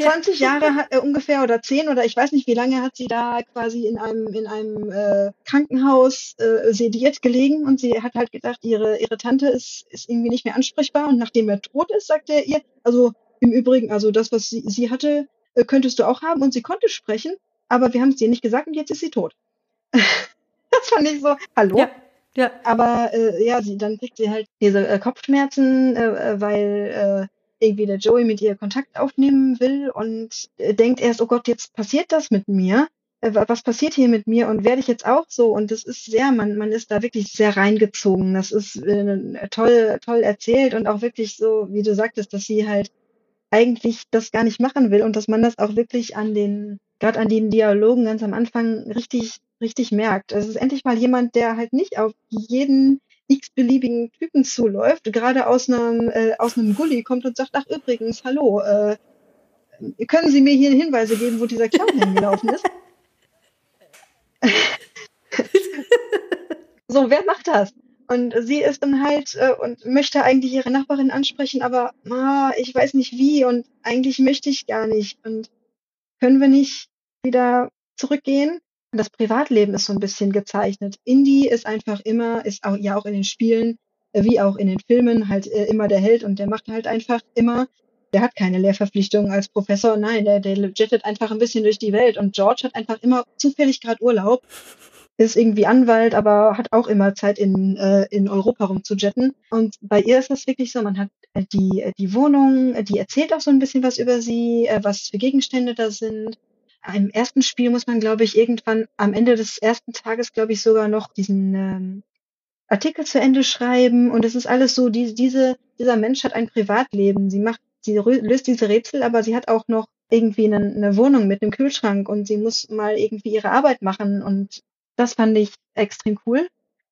20 ja. Jahre hat, äh, ungefähr oder 10 oder ich weiß nicht, wie lange hat sie da quasi in einem in einem äh, Krankenhaus äh, sediert gelegen und sie hat halt gedacht, ihre ihre Tante ist ist irgendwie nicht mehr ansprechbar und nachdem er tot ist, sagt er ihr, also im Übrigen, also das was sie sie hatte, äh, könntest du auch haben und sie konnte sprechen, aber wir haben es dir nicht gesagt und jetzt ist sie tot. das fand ich so, hallo? Ja. Ja. Aber äh, ja, sie, dann kriegt sie halt diese äh, Kopfschmerzen, äh, äh, weil äh, irgendwie der Joey mit ihr Kontakt aufnehmen will und äh, denkt erst, oh Gott, jetzt passiert das mit mir. Äh, was passiert hier mit mir und werde ich jetzt auch so? Und das ist sehr, man, man ist da wirklich sehr reingezogen. Das ist äh, toll, toll erzählt und auch wirklich so, wie du sagtest, dass sie halt eigentlich das gar nicht machen will und dass man das auch wirklich an den, gerade an den Dialogen ganz am Anfang richtig richtig merkt. Es ist endlich mal jemand, der halt nicht auf jeden x-beliebigen Typen zuläuft, gerade aus einem, äh, aus einem Gully kommt und sagt, ach übrigens, hallo, äh, können Sie mir hier Hinweise geben, wo dieser Clown hingelaufen ist? so, wer macht das? Und sie ist dann halt äh, und möchte eigentlich ihre Nachbarin ansprechen, aber ah, ich weiß nicht wie und eigentlich möchte ich gar nicht. Und können wir nicht wieder zurückgehen? das Privatleben ist so ein bisschen gezeichnet. Indy ist einfach immer, ist auch, ja auch in den Spielen, äh, wie auch in den Filmen, halt äh, immer der Held und der macht halt einfach immer, der hat keine Lehrverpflichtungen als Professor, nein, der, der jettet einfach ein bisschen durch die Welt und George hat einfach immer zufällig gerade Urlaub, ist irgendwie Anwalt, aber hat auch immer Zeit in, äh, in Europa rumzujetten. Und bei ihr ist das wirklich so, man hat äh, die, die Wohnung, die erzählt auch so ein bisschen was über sie, äh, was für Gegenstände da sind im ersten Spiel muss man, glaube ich, irgendwann am Ende des ersten Tages, glaube ich, sogar noch diesen ähm, Artikel zu Ende schreiben. Und es ist alles so, die, diese, dieser Mensch hat ein Privatleben. Sie macht, sie löst diese Rätsel, aber sie hat auch noch irgendwie eine, eine Wohnung mit einem Kühlschrank und sie muss mal irgendwie ihre Arbeit machen. Und das fand ich extrem cool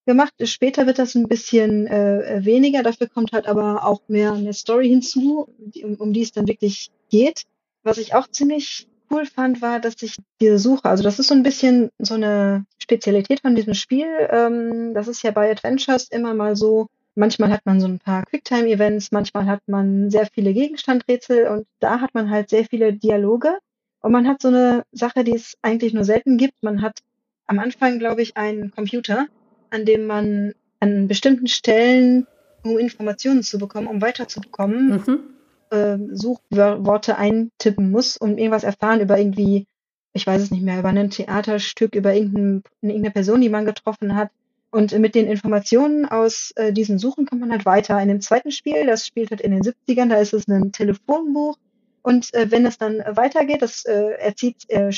gemacht. Später wird das ein bisschen äh, weniger, dafür kommt halt aber auch mehr eine Story hinzu, um, um die es dann wirklich geht. Was ich auch ziemlich cool fand, war, dass ich diese Suche, also das ist so ein bisschen so eine Spezialität von diesem Spiel. Ähm, das ist ja bei Adventures immer mal so, manchmal hat man so ein paar Quicktime-Events, manchmal hat man sehr viele Gegenstandrätsel und da hat man halt sehr viele Dialoge. Und man hat so eine Sache, die es eigentlich nur selten gibt. Man hat am Anfang, glaube ich, einen Computer, an dem man an bestimmten Stellen, um Informationen zu bekommen, um weiterzubekommen, mhm äh, Suchworte eintippen muss und irgendwas erfahren über irgendwie, ich weiß es nicht mehr, über ein Theaterstück, über irgendein, irgendeine Person, die man getroffen hat. Und mit den Informationen aus äh, diesen Suchen kommt man halt weiter. In dem zweiten Spiel, das spielt halt in den 70ern, da ist es ein Telefonbuch. Und äh, wenn es dann weitergeht, das äh, er zieht, äh,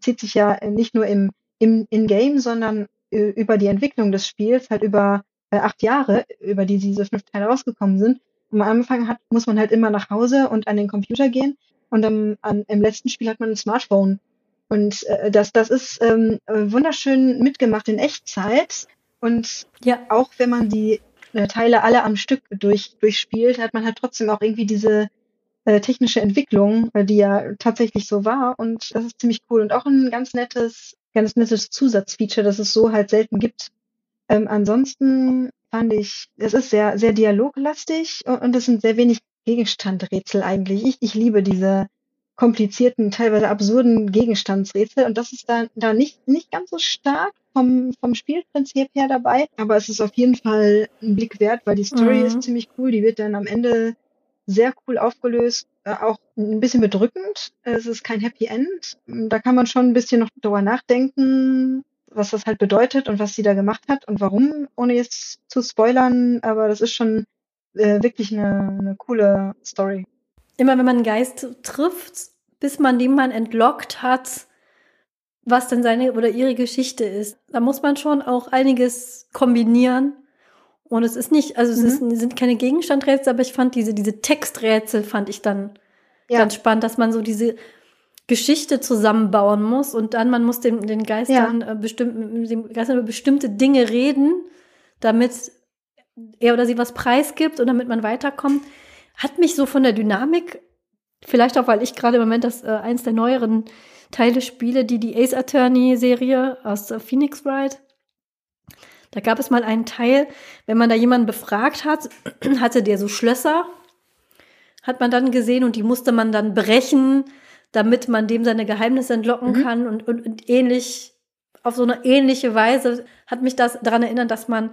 zieht sich ja nicht nur im, im In-Game, sondern äh, über die Entwicklung des Spiels, halt über äh, acht Jahre, über die diese fünf Teile rausgekommen sind. Und am Anfang hat, muss man halt immer nach Hause und an den Computer gehen. Und am, an, im letzten Spiel hat man ein Smartphone. Und äh, das, das ist ähm, wunderschön mitgemacht in Echtzeit. Und ja. auch wenn man die äh, Teile alle am Stück durch, durchspielt, hat man halt trotzdem auch irgendwie diese äh, technische Entwicklung, äh, die ja tatsächlich so war. Und das ist ziemlich cool. Und auch ein ganz nettes, ganz nettes Zusatzfeature, das es so halt selten gibt. Ähm, ansonsten fand ich, es ist sehr, sehr dialoglastig und, und es sind sehr wenig Gegenstandrätsel eigentlich. Ich, ich liebe diese komplizierten, teilweise absurden Gegenstandsrätsel und das ist da, da nicht, nicht ganz so stark vom, vom Spielprinzip her dabei, aber es ist auf jeden Fall ein Blick wert, weil die Story mhm. ist ziemlich cool, die wird dann am Ende sehr cool aufgelöst, äh, auch ein bisschen bedrückend. Es ist kein Happy End. Da kann man schon ein bisschen noch drüber nachdenken, was das halt bedeutet und was sie da gemacht hat und warum, ohne jetzt zu spoilern, aber das ist schon äh, wirklich eine, eine coole Story. Immer wenn man einen Geist trifft, bis man den man entlockt hat, was denn seine oder ihre Geschichte ist. Da muss man schon auch einiges kombinieren. Und es ist nicht, also es mhm. ist, sind keine Gegenstandrätsel, aber ich fand diese, diese Texträtsel fand ich dann ja. ganz spannend, dass man so diese Geschichte zusammenbauen muss und dann man muss den, den Geistern ja. äh, bestimmt, dem Geistern über bestimmte Dinge reden, damit er oder sie was preisgibt und damit man weiterkommt. Hat mich so von der Dynamik, vielleicht auch, weil ich gerade im Moment das äh, eins der neueren Teile spiele, die die Ace Attorney Serie aus äh, Phoenix Wright. Da gab es mal einen Teil, wenn man da jemanden befragt hat, hatte der so Schlösser, hat man dann gesehen und die musste man dann brechen, damit man dem seine Geheimnisse entlocken mhm. kann und, und, und ähnlich, auf so eine ähnliche Weise hat mich das daran erinnert, dass man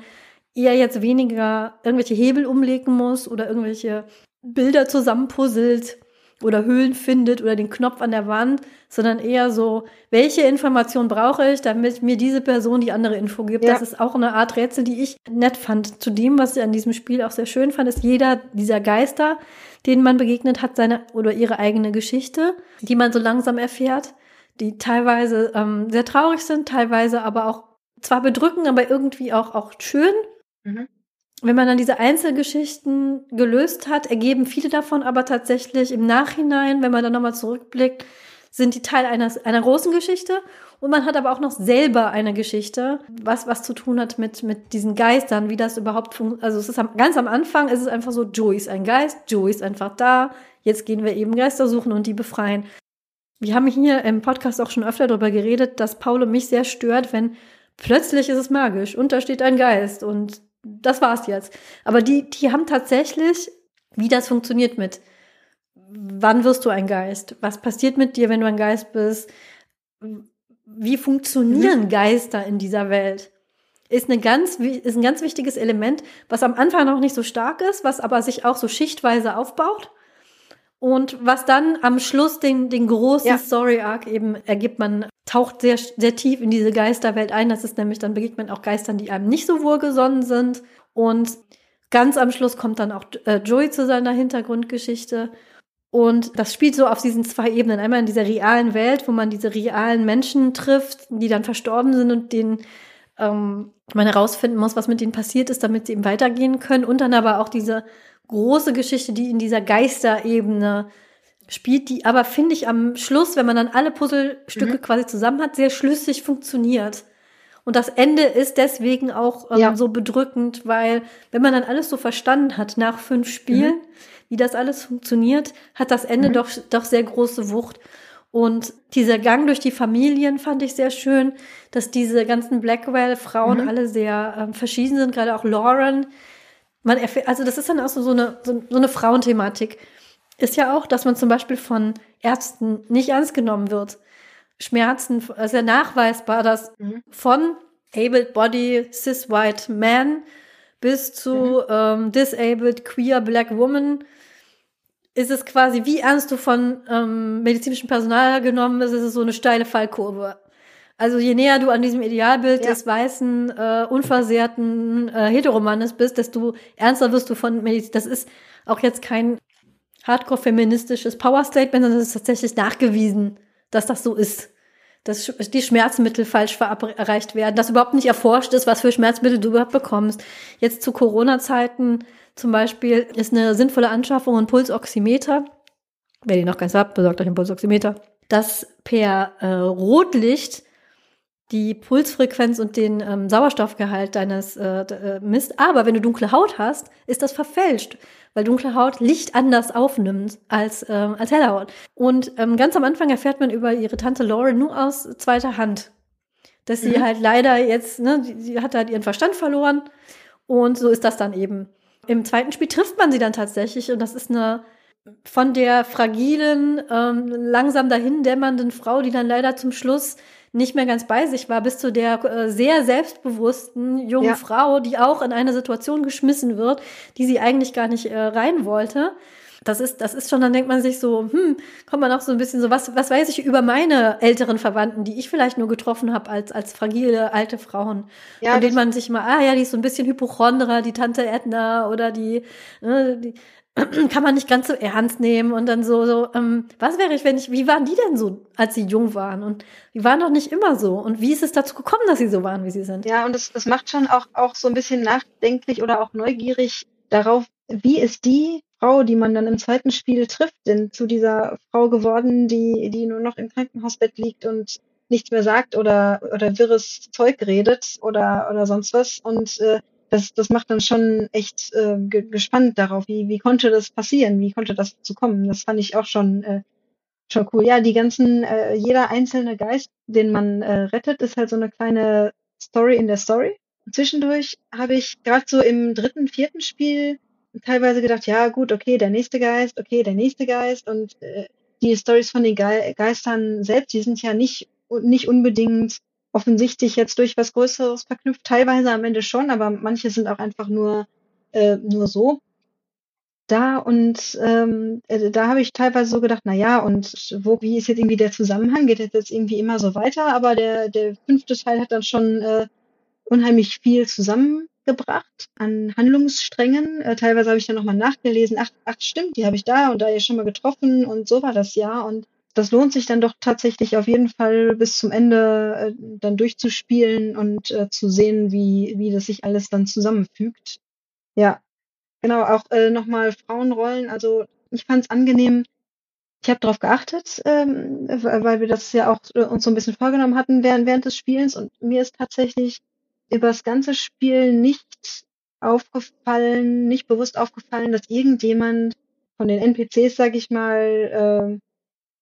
eher jetzt weniger irgendwelche Hebel umlegen muss oder irgendwelche Bilder zusammenpuzzelt oder Höhlen findet oder den Knopf an der Wand, sondern eher so, welche Information brauche ich, damit mir diese Person die andere Info gibt. Ja. Das ist auch eine Art Rätsel, die ich nett fand. Zu dem, was ich an diesem Spiel auch sehr schön fand, ist jeder dieser Geister, denen man begegnet, hat seine oder ihre eigene Geschichte, die man so langsam erfährt, die teilweise ähm, sehr traurig sind, teilweise aber auch zwar bedrücken, aber irgendwie auch, auch schön. Mhm wenn man dann diese Einzelgeschichten gelöst hat, ergeben viele davon aber tatsächlich im Nachhinein, wenn man dann nochmal zurückblickt, sind die Teil einer, einer großen Geschichte. Und man hat aber auch noch selber eine Geschichte, was was zu tun hat mit, mit diesen Geistern, wie das überhaupt funktioniert. Also es ist am, ganz am Anfang ist es einfach so, Joey ist ein Geist, Joey ist einfach da. Jetzt gehen wir eben Geister suchen und die befreien. Wir haben hier im Podcast auch schon öfter darüber geredet, dass Paul mich sehr stört, wenn plötzlich ist es magisch und da steht ein Geist und das war's jetzt. Aber die, die haben tatsächlich, wie das funktioniert mit, wann wirst du ein Geist? Was passiert mit dir, wenn du ein Geist bist? Wie funktionieren mhm. Geister in dieser Welt? Ist, eine ganz, ist ein ganz wichtiges Element, was am Anfang noch nicht so stark ist, was aber sich auch so schichtweise aufbaut. Und was dann am Schluss den, den großen ja. Story-Arc eben ergibt, man taucht sehr, sehr tief in diese Geisterwelt ein. Das ist nämlich, dann begegnet man auch Geistern, die einem nicht so wohlgesonnen sind. Und ganz am Schluss kommt dann auch äh, Joey zu seiner Hintergrundgeschichte. Und das spielt so auf diesen zwei Ebenen. Einmal in dieser realen Welt, wo man diese realen Menschen trifft, die dann verstorben sind und denen ähm, man herausfinden muss, was mit ihnen passiert ist, damit sie eben weitergehen können. Und dann aber auch diese große Geschichte, die in dieser Geisterebene spielt, die aber, finde ich, am Schluss, wenn man dann alle Puzzlestücke mhm. quasi zusammen hat, sehr schlüssig funktioniert. Und das Ende ist deswegen auch ähm, ja. so bedrückend, weil wenn man dann alles so verstanden hat nach fünf Spielen, mhm. wie das alles funktioniert, hat das Ende mhm. doch, doch sehr große Wucht. Und dieser Gang durch die Familien fand ich sehr schön, dass diese ganzen Blackwell-Frauen mhm. alle sehr ähm, verschieden sind, gerade auch Lauren, man erfährt, also das ist dann auch so, so, eine, so, so eine Frauenthematik. Ist ja auch, dass man zum Beispiel von Ärzten nicht ernst genommen wird. Schmerzen, ist ja nachweisbar, dass mhm. von Abled Body, Cis White Man bis zu mhm. ähm, Disabled Queer Black Woman ist es quasi, wie ernst du von ähm, medizinischem Personal genommen bist, ist es so eine steile Fallkurve. Also je näher du an diesem Idealbild ja. des weißen, äh, unversehrten äh, Heteromannes bist, desto ernster wirst du von Medizin. Das ist auch jetzt kein hardcore-feministisches Power-Statement, sondern es ist tatsächlich nachgewiesen, dass das so ist. Dass die Schmerzmittel falsch verabreicht werden, dass überhaupt nicht erforscht ist, was für Schmerzmittel du überhaupt bekommst. Jetzt zu Corona-Zeiten zum Beispiel ist eine sinnvolle Anschaffung ein Pulsoximeter. Wer die noch ganz habt, besorgt euch ein Pulsoximeter. Das per äh, Rotlicht die Pulsfrequenz und den ähm, Sauerstoffgehalt deines äh, äh, misst. Aber wenn du dunkle Haut hast, ist das verfälscht, weil dunkle Haut Licht anders aufnimmt als, ähm, als helle Haut. Und ähm, ganz am Anfang erfährt man über ihre Tante Lauren nur aus zweiter Hand, dass sie mhm. halt leider jetzt, ne, sie, hat halt ihren Verstand verloren und so ist das dann eben. Im zweiten Spiel trifft man sie dann tatsächlich und das ist eine von der fragilen, ähm, langsam dahin dämmernden Frau, die dann leider zum Schluss nicht mehr ganz bei sich war, bis zu der äh, sehr selbstbewussten jungen ja. Frau, die auch in eine Situation geschmissen wird, die sie eigentlich gar nicht äh, rein wollte. Das ist, das ist schon, dann denkt man sich so, hm, kommt man auch so ein bisschen so, was, was weiß ich über meine älteren Verwandten, die ich vielleicht nur getroffen habe als, als fragile alte Frauen, ja, von denen man sich mal, ah ja, die ist so ein bisschen Hypochondra, die Tante Edna oder die, äh, die kann man nicht ganz so ernst nehmen und dann so, so ähm, was wäre ich, wenn ich, wie waren die denn so, als sie jung waren? Und die waren doch nicht immer so. Und wie ist es dazu gekommen, dass sie so waren, wie sie sind? Ja, und das, das macht schon auch, auch so ein bisschen nachdenklich oder auch neugierig darauf, wie ist die Frau, die man dann im zweiten Spiel trifft, denn zu dieser Frau geworden, die, die nur noch im Krankenhausbett liegt und nichts mehr sagt oder, oder wirres Zeug redet oder, oder sonst was. Und äh, das, das macht dann schon echt äh, gespannt darauf, wie, wie konnte das passieren, wie konnte das dazu kommen. Das fand ich auch schon, äh, schon cool. Ja, die ganzen, äh, jeder einzelne Geist, den man äh, rettet, ist halt so eine kleine Story in der Story. Zwischendurch habe ich gerade so im dritten, vierten Spiel teilweise gedacht, ja gut, okay, der nächste Geist, okay, der nächste Geist und äh, die Stories von den Ge Geistern selbst, die sind ja nicht, nicht unbedingt offensichtlich jetzt durch was Größeres verknüpft, teilweise am Ende schon, aber manche sind auch einfach nur, äh, nur so da und ähm, äh, da habe ich teilweise so gedacht, na ja, und wo, wie ist jetzt irgendwie der Zusammenhang? Geht das jetzt irgendwie immer so weiter? Aber der, der fünfte Teil hat dann schon äh, unheimlich viel zusammengebracht an Handlungssträngen. Äh, teilweise habe ich dann nochmal nachgelesen, ach, ach stimmt, die habe ich da und da ja schon mal getroffen und so war das ja. Und das lohnt sich dann doch tatsächlich auf jeden Fall bis zum Ende äh, dann durchzuspielen und äh, zu sehen, wie, wie das sich alles dann zusammenfügt. Ja, genau, auch äh, nochmal Frauenrollen. Also ich fand es angenehm. Ich habe darauf geachtet, ähm, weil wir das ja auch äh, uns so ein bisschen vorgenommen hatten während, während des Spielens. Und mir ist tatsächlich über das ganze Spiel nicht aufgefallen, nicht bewusst aufgefallen, dass irgendjemand von den NPCs, sag ich mal, äh,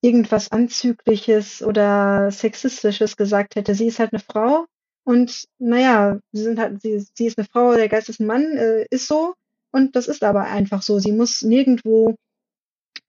irgendwas Anzügliches oder Sexistisches gesagt hätte. Sie ist halt eine Frau und naja, sie sind halt, sie, sie ist eine Frau, der Geist ist ein Mann, äh, ist so. Und das ist aber einfach so. Sie muss nirgendwo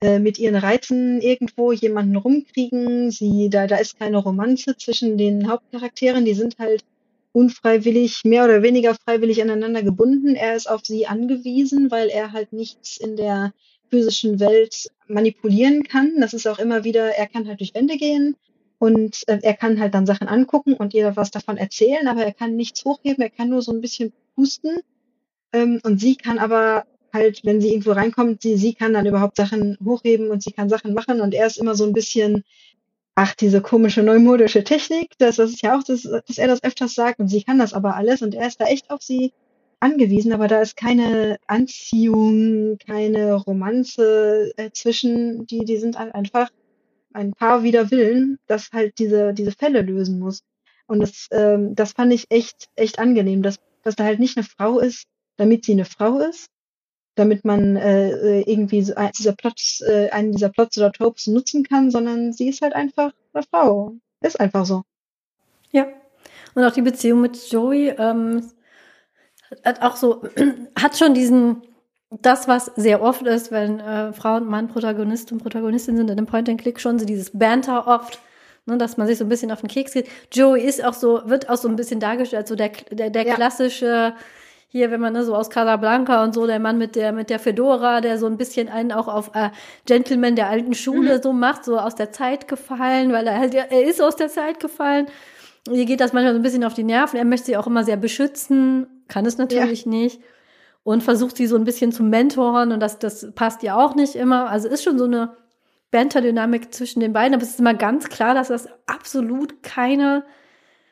äh, mit ihren Reizen irgendwo jemanden rumkriegen. Sie, da, da ist keine Romanze zwischen den Hauptcharakteren. Die sind halt unfreiwillig, mehr oder weniger freiwillig aneinander gebunden. Er ist auf sie angewiesen, weil er halt nichts in der physischen Welt manipulieren kann. Das ist auch immer wieder, er kann halt durch Wände gehen und äh, er kann halt dann Sachen angucken und jeder was davon erzählen, aber er kann nichts hochheben, er kann nur so ein bisschen pusten. Ähm, und sie kann aber halt, wenn sie irgendwo reinkommt, sie, sie kann dann überhaupt Sachen hochheben und sie kann Sachen machen und er ist immer so ein bisschen, ach, diese komische neumodische Technik, das, das ist ja auch, das, dass er das öfters sagt und sie kann das aber alles und er ist da echt auf sie angewiesen, aber da ist keine Anziehung, keine Romanze äh, zwischen, die, die sind einfach ein Paar wider Willen, das halt diese, diese Fälle lösen muss. Und das, ähm, das fand ich echt, echt angenehm, dass, dass da halt nicht eine Frau ist, damit sie eine Frau ist, damit man äh, irgendwie so ein, dieser Plots, äh, einen dieser Plots oder Tropes nutzen kann, sondern sie ist halt einfach eine Frau. Ist einfach so. Ja. Und auch die Beziehung mit Joey, ähm, auch so, hat schon diesen, das, was sehr oft ist, wenn äh, Frau und Mann Protagonist und Protagonistin sind in einem Point-and-Click schon so dieses Banter oft, ne, dass man sich so ein bisschen auf den Keks geht. Joey ist auch so, wird auch so ein bisschen dargestellt, so der, der, der ja. klassische, hier, wenn man ne, so aus Casablanca und so, der Mann mit der, mit der Fedora, der so ein bisschen einen auch auf äh, Gentleman der alten Schule mhm. so macht, so aus der Zeit gefallen, weil er halt, er ist aus der Zeit gefallen. Ihr geht das manchmal so ein bisschen auf die Nerven. Er möchte sie auch immer sehr beschützen, kann es natürlich ja. nicht. Und versucht sie so ein bisschen zu mentoren und das, das passt ja auch nicht immer. Also ist schon so eine Banter-Dynamik zwischen den beiden, aber es ist immer ganz klar, dass das absolut keine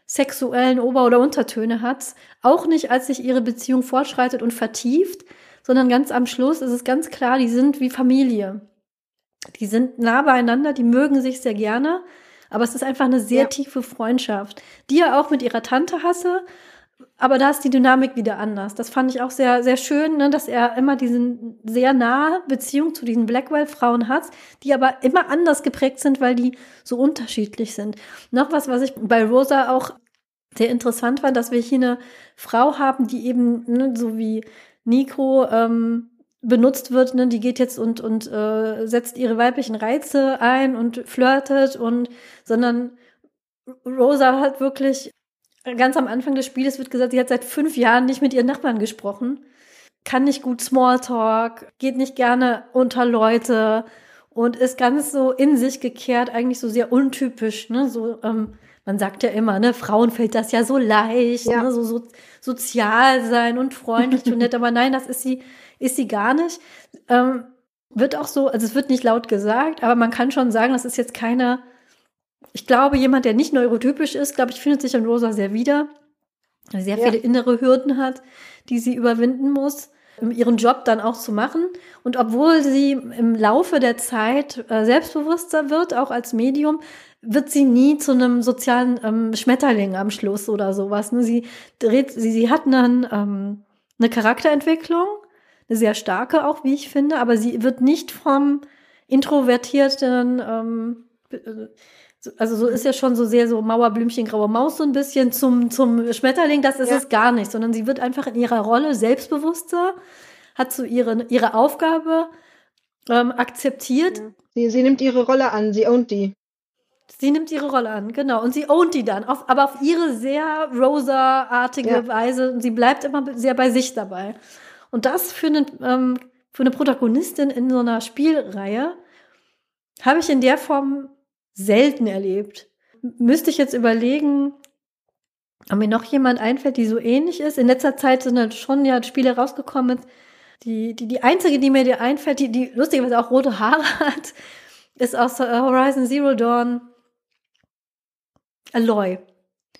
sexuellen Ober- oder Untertöne hat. Auch nicht, als sich ihre Beziehung fortschreitet und vertieft, sondern ganz am Schluss ist es ganz klar, die sind wie Familie. Die sind nah beieinander, die mögen sich sehr gerne, aber es ist einfach eine sehr ja. tiefe Freundschaft, die er auch mit ihrer Tante hasse. Aber da ist die Dynamik wieder anders. Das fand ich auch sehr, sehr schön, ne, dass er immer diesen sehr nahe Beziehung zu diesen Blackwell-Frauen hat, die aber immer anders geprägt sind, weil die so unterschiedlich sind. Noch was, was ich bei Rosa auch sehr interessant fand, dass wir hier eine Frau haben, die eben, ne, so wie Nico, ähm, benutzt wird, ne, die geht jetzt und, und äh, setzt ihre weiblichen Reize ein und flirtet und, sondern Rosa hat wirklich ganz am Anfang des Spieles wird gesagt, sie hat seit fünf Jahren nicht mit ihren Nachbarn gesprochen, kann nicht gut Smalltalk, geht nicht gerne unter Leute und ist ganz so in sich gekehrt, eigentlich so sehr untypisch, ne, so, ähm, man sagt ja immer, ne, Frauen fällt das ja so leicht, ja. ne, so, so sozial sein und freundlich und nett, aber nein, das ist sie ist sie gar nicht. Ähm, wird auch so, also es wird nicht laut gesagt, aber man kann schon sagen, das ist jetzt keine, ich glaube, jemand, der nicht neurotypisch ist, glaube ich, findet sich in Rosa sehr wieder, sehr ja. viele innere Hürden hat, die sie überwinden muss, um ihren Job dann auch zu machen. Und obwohl sie im Laufe der Zeit äh, selbstbewusster wird, auch als Medium, wird sie nie zu einem sozialen ähm, Schmetterling am Schluss oder sowas. Ne? Sie dreht, sie, sie hat einen, ähm, eine Charakterentwicklung, eine sehr starke auch, wie ich finde, aber sie wird nicht vom introvertierten, ähm, also so ist ja schon so sehr so Mauerblümchen, graue Maus so ein bisschen zum, zum Schmetterling, das ist ja. es gar nicht, sondern sie wird einfach in ihrer Rolle selbstbewusster, hat so ihre, ihre Aufgabe ähm, akzeptiert. Ja. Sie, sie nimmt ihre Rolle an, sie ownt die. Sie nimmt ihre Rolle an, genau. Und sie ownt die dann, auf, aber auf ihre sehr Rosa-artige ja. Weise. Und sie bleibt immer sehr bei sich dabei. Und das für, einen, ähm, für eine Protagonistin in so einer Spielreihe habe ich in der Form selten erlebt. Müsste ich jetzt überlegen, ob mir noch jemand einfällt, die so ähnlich ist. In letzter Zeit sind dann schon ja Spiele rausgekommen. Die, die, die einzige, die mir dir einfällt, die, die lustigerweise auch rote Haare hat, ist aus Horizon Zero Dawn Aloy.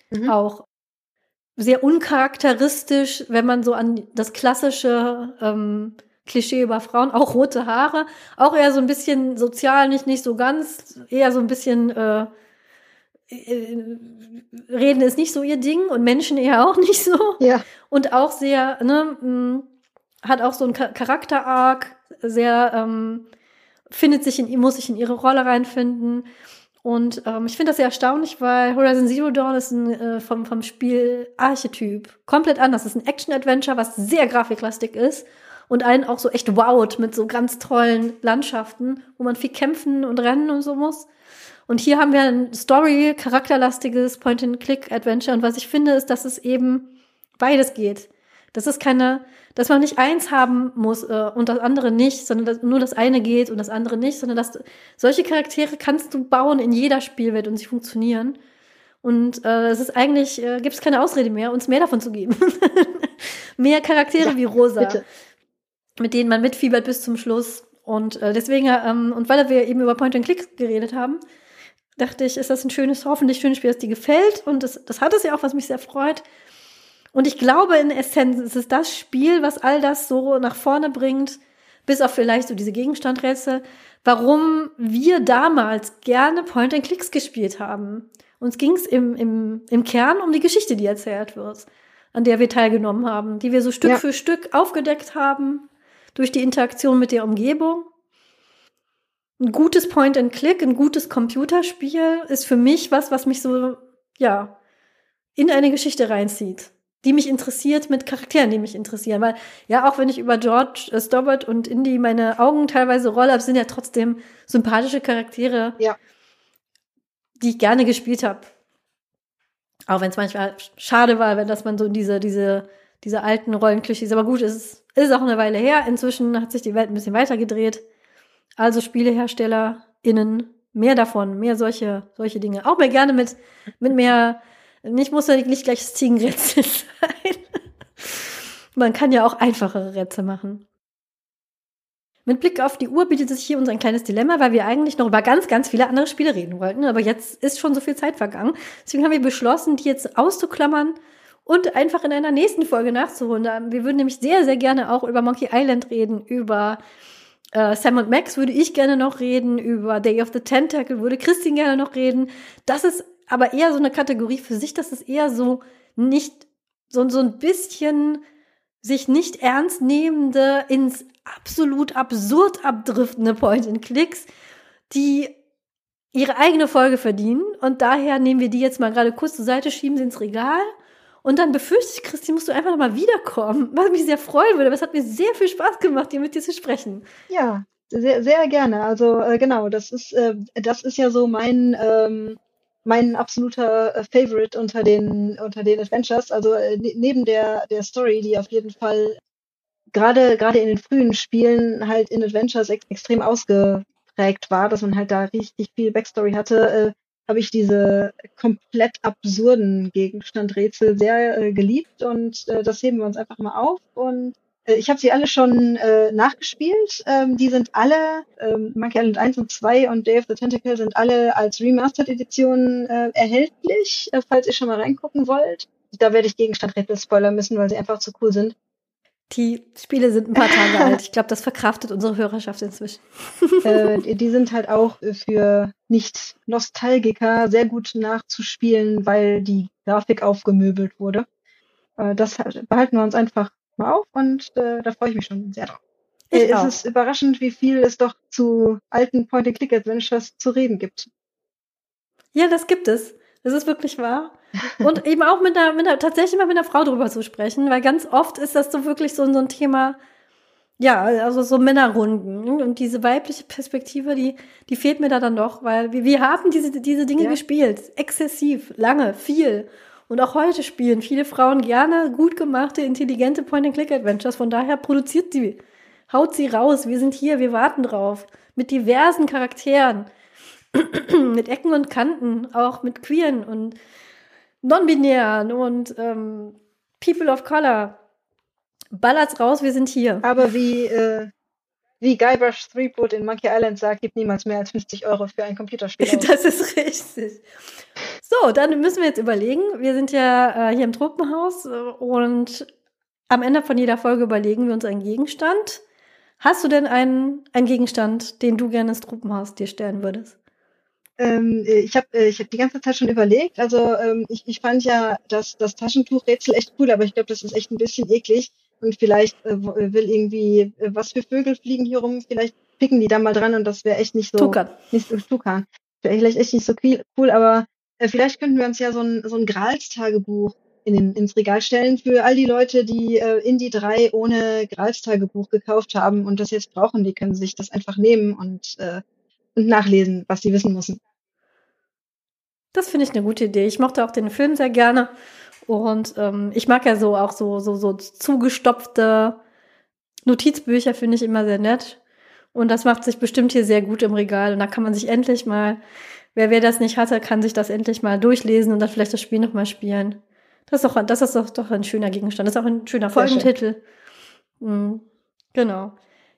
Mhm. Auch sehr uncharakteristisch, wenn man so an das klassische ähm, Klischee über Frauen, auch rote Haare, auch eher so ein bisschen sozial, nicht, nicht so ganz, eher so ein bisschen äh, äh, Reden ist nicht so ihr Ding und Menschen eher auch nicht so. Ja. Und auch sehr, ne, mh, hat auch so ein Charakter-Arc, sehr, ähm, findet sich in, muss sich in ihre Rolle reinfinden. Und ähm, ich finde das sehr erstaunlich, weil Horizon Zero Dawn ist ein, äh, vom, vom Spiel Archetyp komplett anders. Es ist ein Action-Adventure, was sehr grafiklastig ist und einen auch so echt wowt mit so ganz tollen Landschaften, wo man viel kämpfen und rennen und so muss. Und hier haben wir ein Story, charakterlastiges Point-and-Click-Adventure. Und was ich finde, ist, dass es eben beides geht. Das ist keine, dass man nicht eins haben muss äh, und das andere nicht, sondern dass nur das eine geht und das andere nicht, sondern dass solche Charaktere kannst du bauen in jeder Spielwelt und sie funktionieren. Und äh, es ist eigentlich, äh, gibt es keine Ausrede mehr, uns mehr davon zu geben. mehr Charaktere ja, wie Rosa, bitte. mit denen man mitfiebert bis zum Schluss. Und äh, deswegen, ähm, und weil wir eben über Point and Click geredet haben, dachte ich, ist das ein schönes, hoffentlich schönes Spiel, das dir gefällt. Und das, das hat es ja auch, was mich sehr freut. Und ich glaube, in Essenz ist es das Spiel, was all das so nach vorne bringt, bis auf vielleicht so diese Gegenstandrätsel, warum wir damals gerne Point-and-Clicks gespielt haben. Uns ging es im, im, im Kern um die Geschichte, die erzählt wird, an der wir teilgenommen haben, die wir so Stück ja. für Stück aufgedeckt haben, durch die Interaktion mit der Umgebung. Ein gutes Point-and-Click, ein gutes Computerspiel ist für mich was, was mich so, ja, in eine Geschichte reinzieht die mich interessiert, mit Charakteren, die mich interessieren. Weil ja, auch wenn ich über George äh, Stobbart und Indy meine Augen teilweise rolle, aber sind ja trotzdem sympathische Charaktere, ja. die ich gerne gespielt habe. Auch wenn es manchmal schade war, wenn das man so in diese, diese, diese alten Rollenklischees, aber gut, es ist, ist auch eine Weile her. Inzwischen hat sich die Welt ein bisschen weitergedreht. Also SpieleherstellerInnen, mehr davon, mehr solche, solche Dinge. Auch mehr gerne mit, mit mehr Nicht muss ja nicht gleich das Ziegenrätsel sein. Man kann ja auch einfachere Rätsel machen. Mit Blick auf die Uhr bietet sich hier uns ein kleines Dilemma, weil wir eigentlich noch über ganz, ganz viele andere Spiele reden wollten. Aber jetzt ist schon so viel Zeit vergangen. Deswegen haben wir beschlossen, die jetzt auszuklammern und einfach in einer nächsten Folge nachzuholen. Wir würden nämlich sehr, sehr gerne auch über Monkey Island reden, über äh, Sam und Max würde ich gerne noch reden, über Day of the Tentacle würde Christine gerne noch reden. Das ist aber eher so eine Kategorie für sich, das ist eher so nicht so, so ein bisschen sich nicht ernst nehmende, ins absolut absurd abdriftende Point-and-Clicks, die ihre eigene Folge verdienen. Und daher nehmen wir die jetzt mal gerade kurz zur Seite, schieben sie ins Regal. Und dann befürchte ich, Christine, musst du einfach nochmal wiederkommen, was mich sehr freuen würde. Aber es hat mir sehr viel Spaß gemacht, hier mit dir zu sprechen. Ja, sehr, sehr gerne. Also äh, genau, das ist, äh, das ist ja so mein, ähm, mein absoluter äh, Favorite unter den, unter den Adventures. Also äh, ne, neben der, der Story, die auf jeden Fall gerade, gerade in den frühen Spielen halt in Adventures ex extrem ausgeprägt war, dass man halt da richtig viel Backstory hatte, äh, habe ich diese komplett absurden Gegenstandrätsel sehr äh, geliebt und äh, das heben wir uns einfach mal auf und ich habe sie alle schon äh, nachgespielt. Ähm, die sind alle, ähm, Monkey Island 1 und 2 und Day of the Tentacle sind alle als Remastered-Edition äh, erhältlich, äh, falls ihr schon mal reingucken wollt. Da werde ich Gegenstandrätsel spoilern müssen, weil sie einfach zu cool sind. Die Spiele sind ein paar Tage alt. Ich glaube, das verkraftet unsere Hörerschaft inzwischen. äh, die sind halt auch für Nicht-Nostalgiker sehr gut nachzuspielen, weil die Grafik aufgemöbelt wurde. Äh, das behalten wir uns einfach mal auf und äh, da freue ich mich schon sehr drauf. Äh, es ist überraschend, wie viel es doch zu alten Point-and-Click-Adventures zu reden gibt. Ja, das gibt es. Das ist wirklich wahr. Und eben auch mit einer, mit einer, tatsächlich mal mit einer Frau drüber zu sprechen, weil ganz oft ist das so wirklich so, so ein Thema, ja, also so Männerrunden. Und diese weibliche Perspektive, die, die fehlt mir da dann doch, weil wir, wir haben diese, diese Dinge ja. gespielt. Exzessiv, lange, viel. Und auch heute spielen viele Frauen gerne gut gemachte, intelligente Point-and-Click-Adventures. Von daher produziert sie, haut sie raus. Wir sind hier, wir warten drauf. Mit diversen Charakteren, mit Ecken und Kanten, auch mit Queeren und Non-Binären und ähm, People of Color. Ballert's raus, wir sind hier. Aber wie, äh, wie Guybrush Threepwood in Monkey Island sagt, gibt niemals mehr als 50 Euro für ein Computerspiel. Aus. Das ist richtig. So, dann müssen wir jetzt überlegen. Wir sind ja äh, hier im Tropenhaus äh, und am Ende von jeder Folge überlegen wir uns einen Gegenstand. Hast du denn einen, einen Gegenstand, den du gerne ins Tropenhaus dir stellen würdest? Ähm, ich habe äh, ich hab die ganze Zeit schon überlegt. Also ähm, ich, ich fand ja das, das Taschentuchrätsel echt cool, aber ich glaube, das ist echt ein bisschen eklig. Und vielleicht äh, äh, will irgendwie, äh, was für Vögel fliegen hier rum, vielleicht picken die da mal dran und das wäre echt nicht so. Tukan. Nicht so Tukan. Vielleicht echt nicht so cool, aber äh, vielleicht könnten wir uns ja so ein, so ein Grals-Tagebuch in den, ins Regal stellen für all die Leute, die äh, Indie 3 ohne Grals-Tagebuch gekauft haben und das jetzt brauchen. Die können sich das einfach nehmen und, äh, und nachlesen, was sie wissen müssen. Das finde ich eine gute Idee. Ich mochte auch den Film sehr gerne. Und ähm, ich mag ja so auch so, so, so zugestopfte Notizbücher, finde ich immer sehr nett. Und das macht sich bestimmt hier sehr gut im Regal. Und da kann man sich endlich mal, wer, wer das nicht hatte, kann sich das endlich mal durchlesen und dann vielleicht das Spiel nochmal spielen. Das ist doch, das ist doch, doch ein schöner Gegenstand. Das ist auch ein schöner Folgentitel. Mhm. Genau.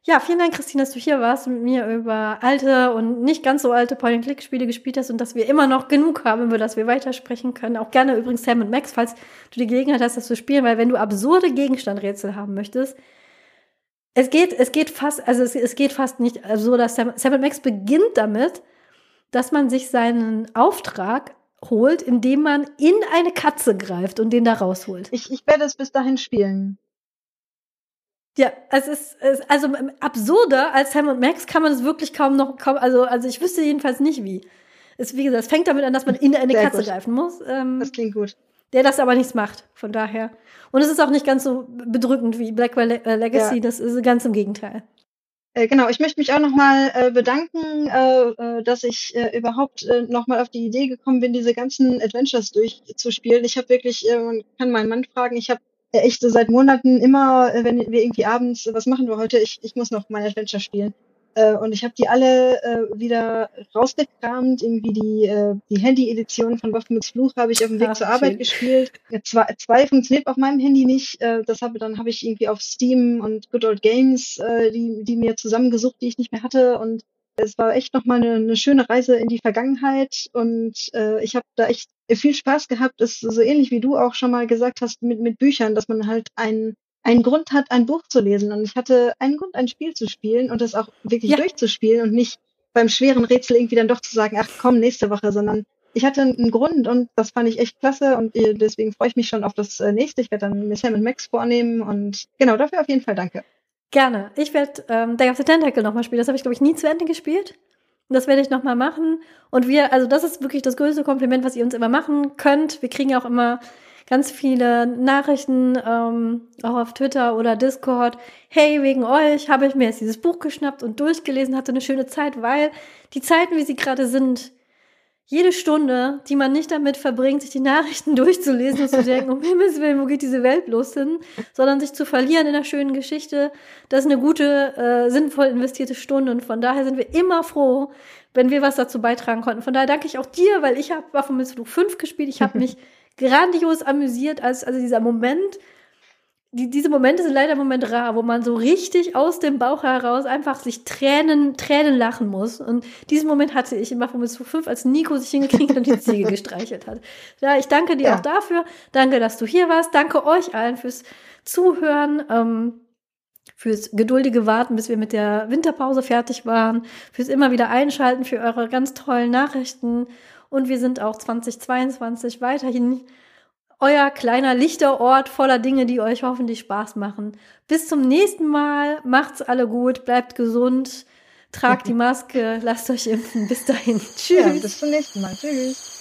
Ja, vielen Dank, Christine, dass du hier warst und mit mir über alte und nicht ganz so alte Point-and-Click-Spiele gespielt hast und dass wir immer noch genug haben, über das wir weitersprechen können. Auch gerne übrigens Sam und Max, falls du die Gelegenheit hast, das zu spielen, weil wenn du absurde Gegenstandrätsel haben möchtest, es geht, es geht fast, also es, es geht fast nicht so, dass Sam, Sam Max beginnt damit, dass man sich seinen Auftrag holt, indem man in eine Katze greift und den da rausholt. Ich, ich werde es bis dahin spielen. Ja, es ist, es, also absurder als Sam und Max kann man es wirklich kaum noch, kaum, also, also ich wüsste jedenfalls nicht wie. Es, wie gesagt, es fängt damit an, dass man in eine Sehr Katze gut. greifen muss. Ähm, das klingt gut. Der das aber nichts macht, von daher. Und es ist auch nicht ganz so bedrückend wie Blackwell äh, Legacy, ja. das ist ganz im Gegenteil. Äh, genau, ich möchte mich auch nochmal äh, bedanken, äh, äh, dass ich äh, überhaupt äh, nochmal auf die Idee gekommen bin, diese ganzen Adventures durchzuspielen. Ich habe wirklich, man kann meinen Mann fragen, ich habe echt so seit Monaten immer, äh, wenn wir irgendwie abends, was machen wir heute? Ich, ich muss noch mein Adventure spielen. Äh, und ich habe die alle äh, wieder rausgekramt. Irgendwie die, äh, die Handy-Edition von Waffenmütz Fluch habe ich auf dem Weg Ach, zur Arbeit schön. gespielt. Ja, zwei, zwei funktioniert auf meinem Handy nicht. Äh, das habe dann habe ich irgendwie auf Steam und Good Old Games äh, die, die mir zusammengesucht, die ich nicht mehr hatte. Und es war echt nochmal eine, eine schöne Reise in die Vergangenheit und äh, ich habe da echt viel Spaß gehabt. Ist so ähnlich wie du auch schon mal gesagt hast mit, mit Büchern, dass man halt einen einen Grund hat, ein Buch zu lesen. Und ich hatte einen Grund, ein Spiel zu spielen und das auch wirklich ja. durchzuspielen und nicht beim schweren Rätsel irgendwie dann doch zu sagen, ach komm, nächste Woche, sondern ich hatte einen Grund und das fand ich echt klasse und deswegen freue ich mich schon auf das äh, nächste. Ich werde dann mir Sam Max vornehmen und genau, dafür auf jeden Fall danke. Gerne. Ich werde ähm, Day of the Tentacle nochmal spielen. Das habe ich, glaube ich, nie zu Ende gespielt. Das werde ich nochmal machen. Und wir, also das ist wirklich das größte Kompliment, was ihr uns immer machen könnt. Wir kriegen auch immer ganz viele Nachrichten, ähm, auch auf Twitter oder Discord. Hey, wegen euch habe ich mir jetzt dieses Buch geschnappt und durchgelesen, hatte eine schöne Zeit, weil die Zeiten, wie sie gerade sind, jede Stunde, die man nicht damit verbringt, sich die Nachrichten durchzulesen und zu denken, um Himmels Willen, wo geht diese Welt los hin, sondern sich zu verlieren in einer schönen Geschichte, das ist eine gute, äh, sinnvoll investierte Stunde. Und von daher sind wir immer froh, wenn wir was dazu beitragen konnten. Von daher danke ich auch dir, weil ich habe Waffenmittelflug 5 gespielt. Ich habe mich grandios amüsiert, als also dieser Moment, die, diese Momente sind leider im Moment rar, wo man so richtig aus dem Bauch heraus einfach sich Tränen, Tränen lachen muss. Und diesen Moment hatte ich in Baphomet 5, als Nico sich hingekriegt und die Ziege gestreichelt hat. Ja, ich danke dir ja. auch dafür. Danke, dass du hier warst. Danke euch allen fürs Zuhören. Ähm, fürs geduldige Warten, bis wir mit der Winterpause fertig waren, fürs immer wieder Einschalten, für eure ganz tollen Nachrichten. Und wir sind auch 2022 weiterhin euer kleiner Lichterort voller Dinge, die euch hoffentlich Spaß machen. Bis zum nächsten Mal. Macht's alle gut, bleibt gesund, tragt die Maske, lasst euch impfen. Bis dahin. Tschüss. Ja, bis zum nächsten Mal. Tschüss.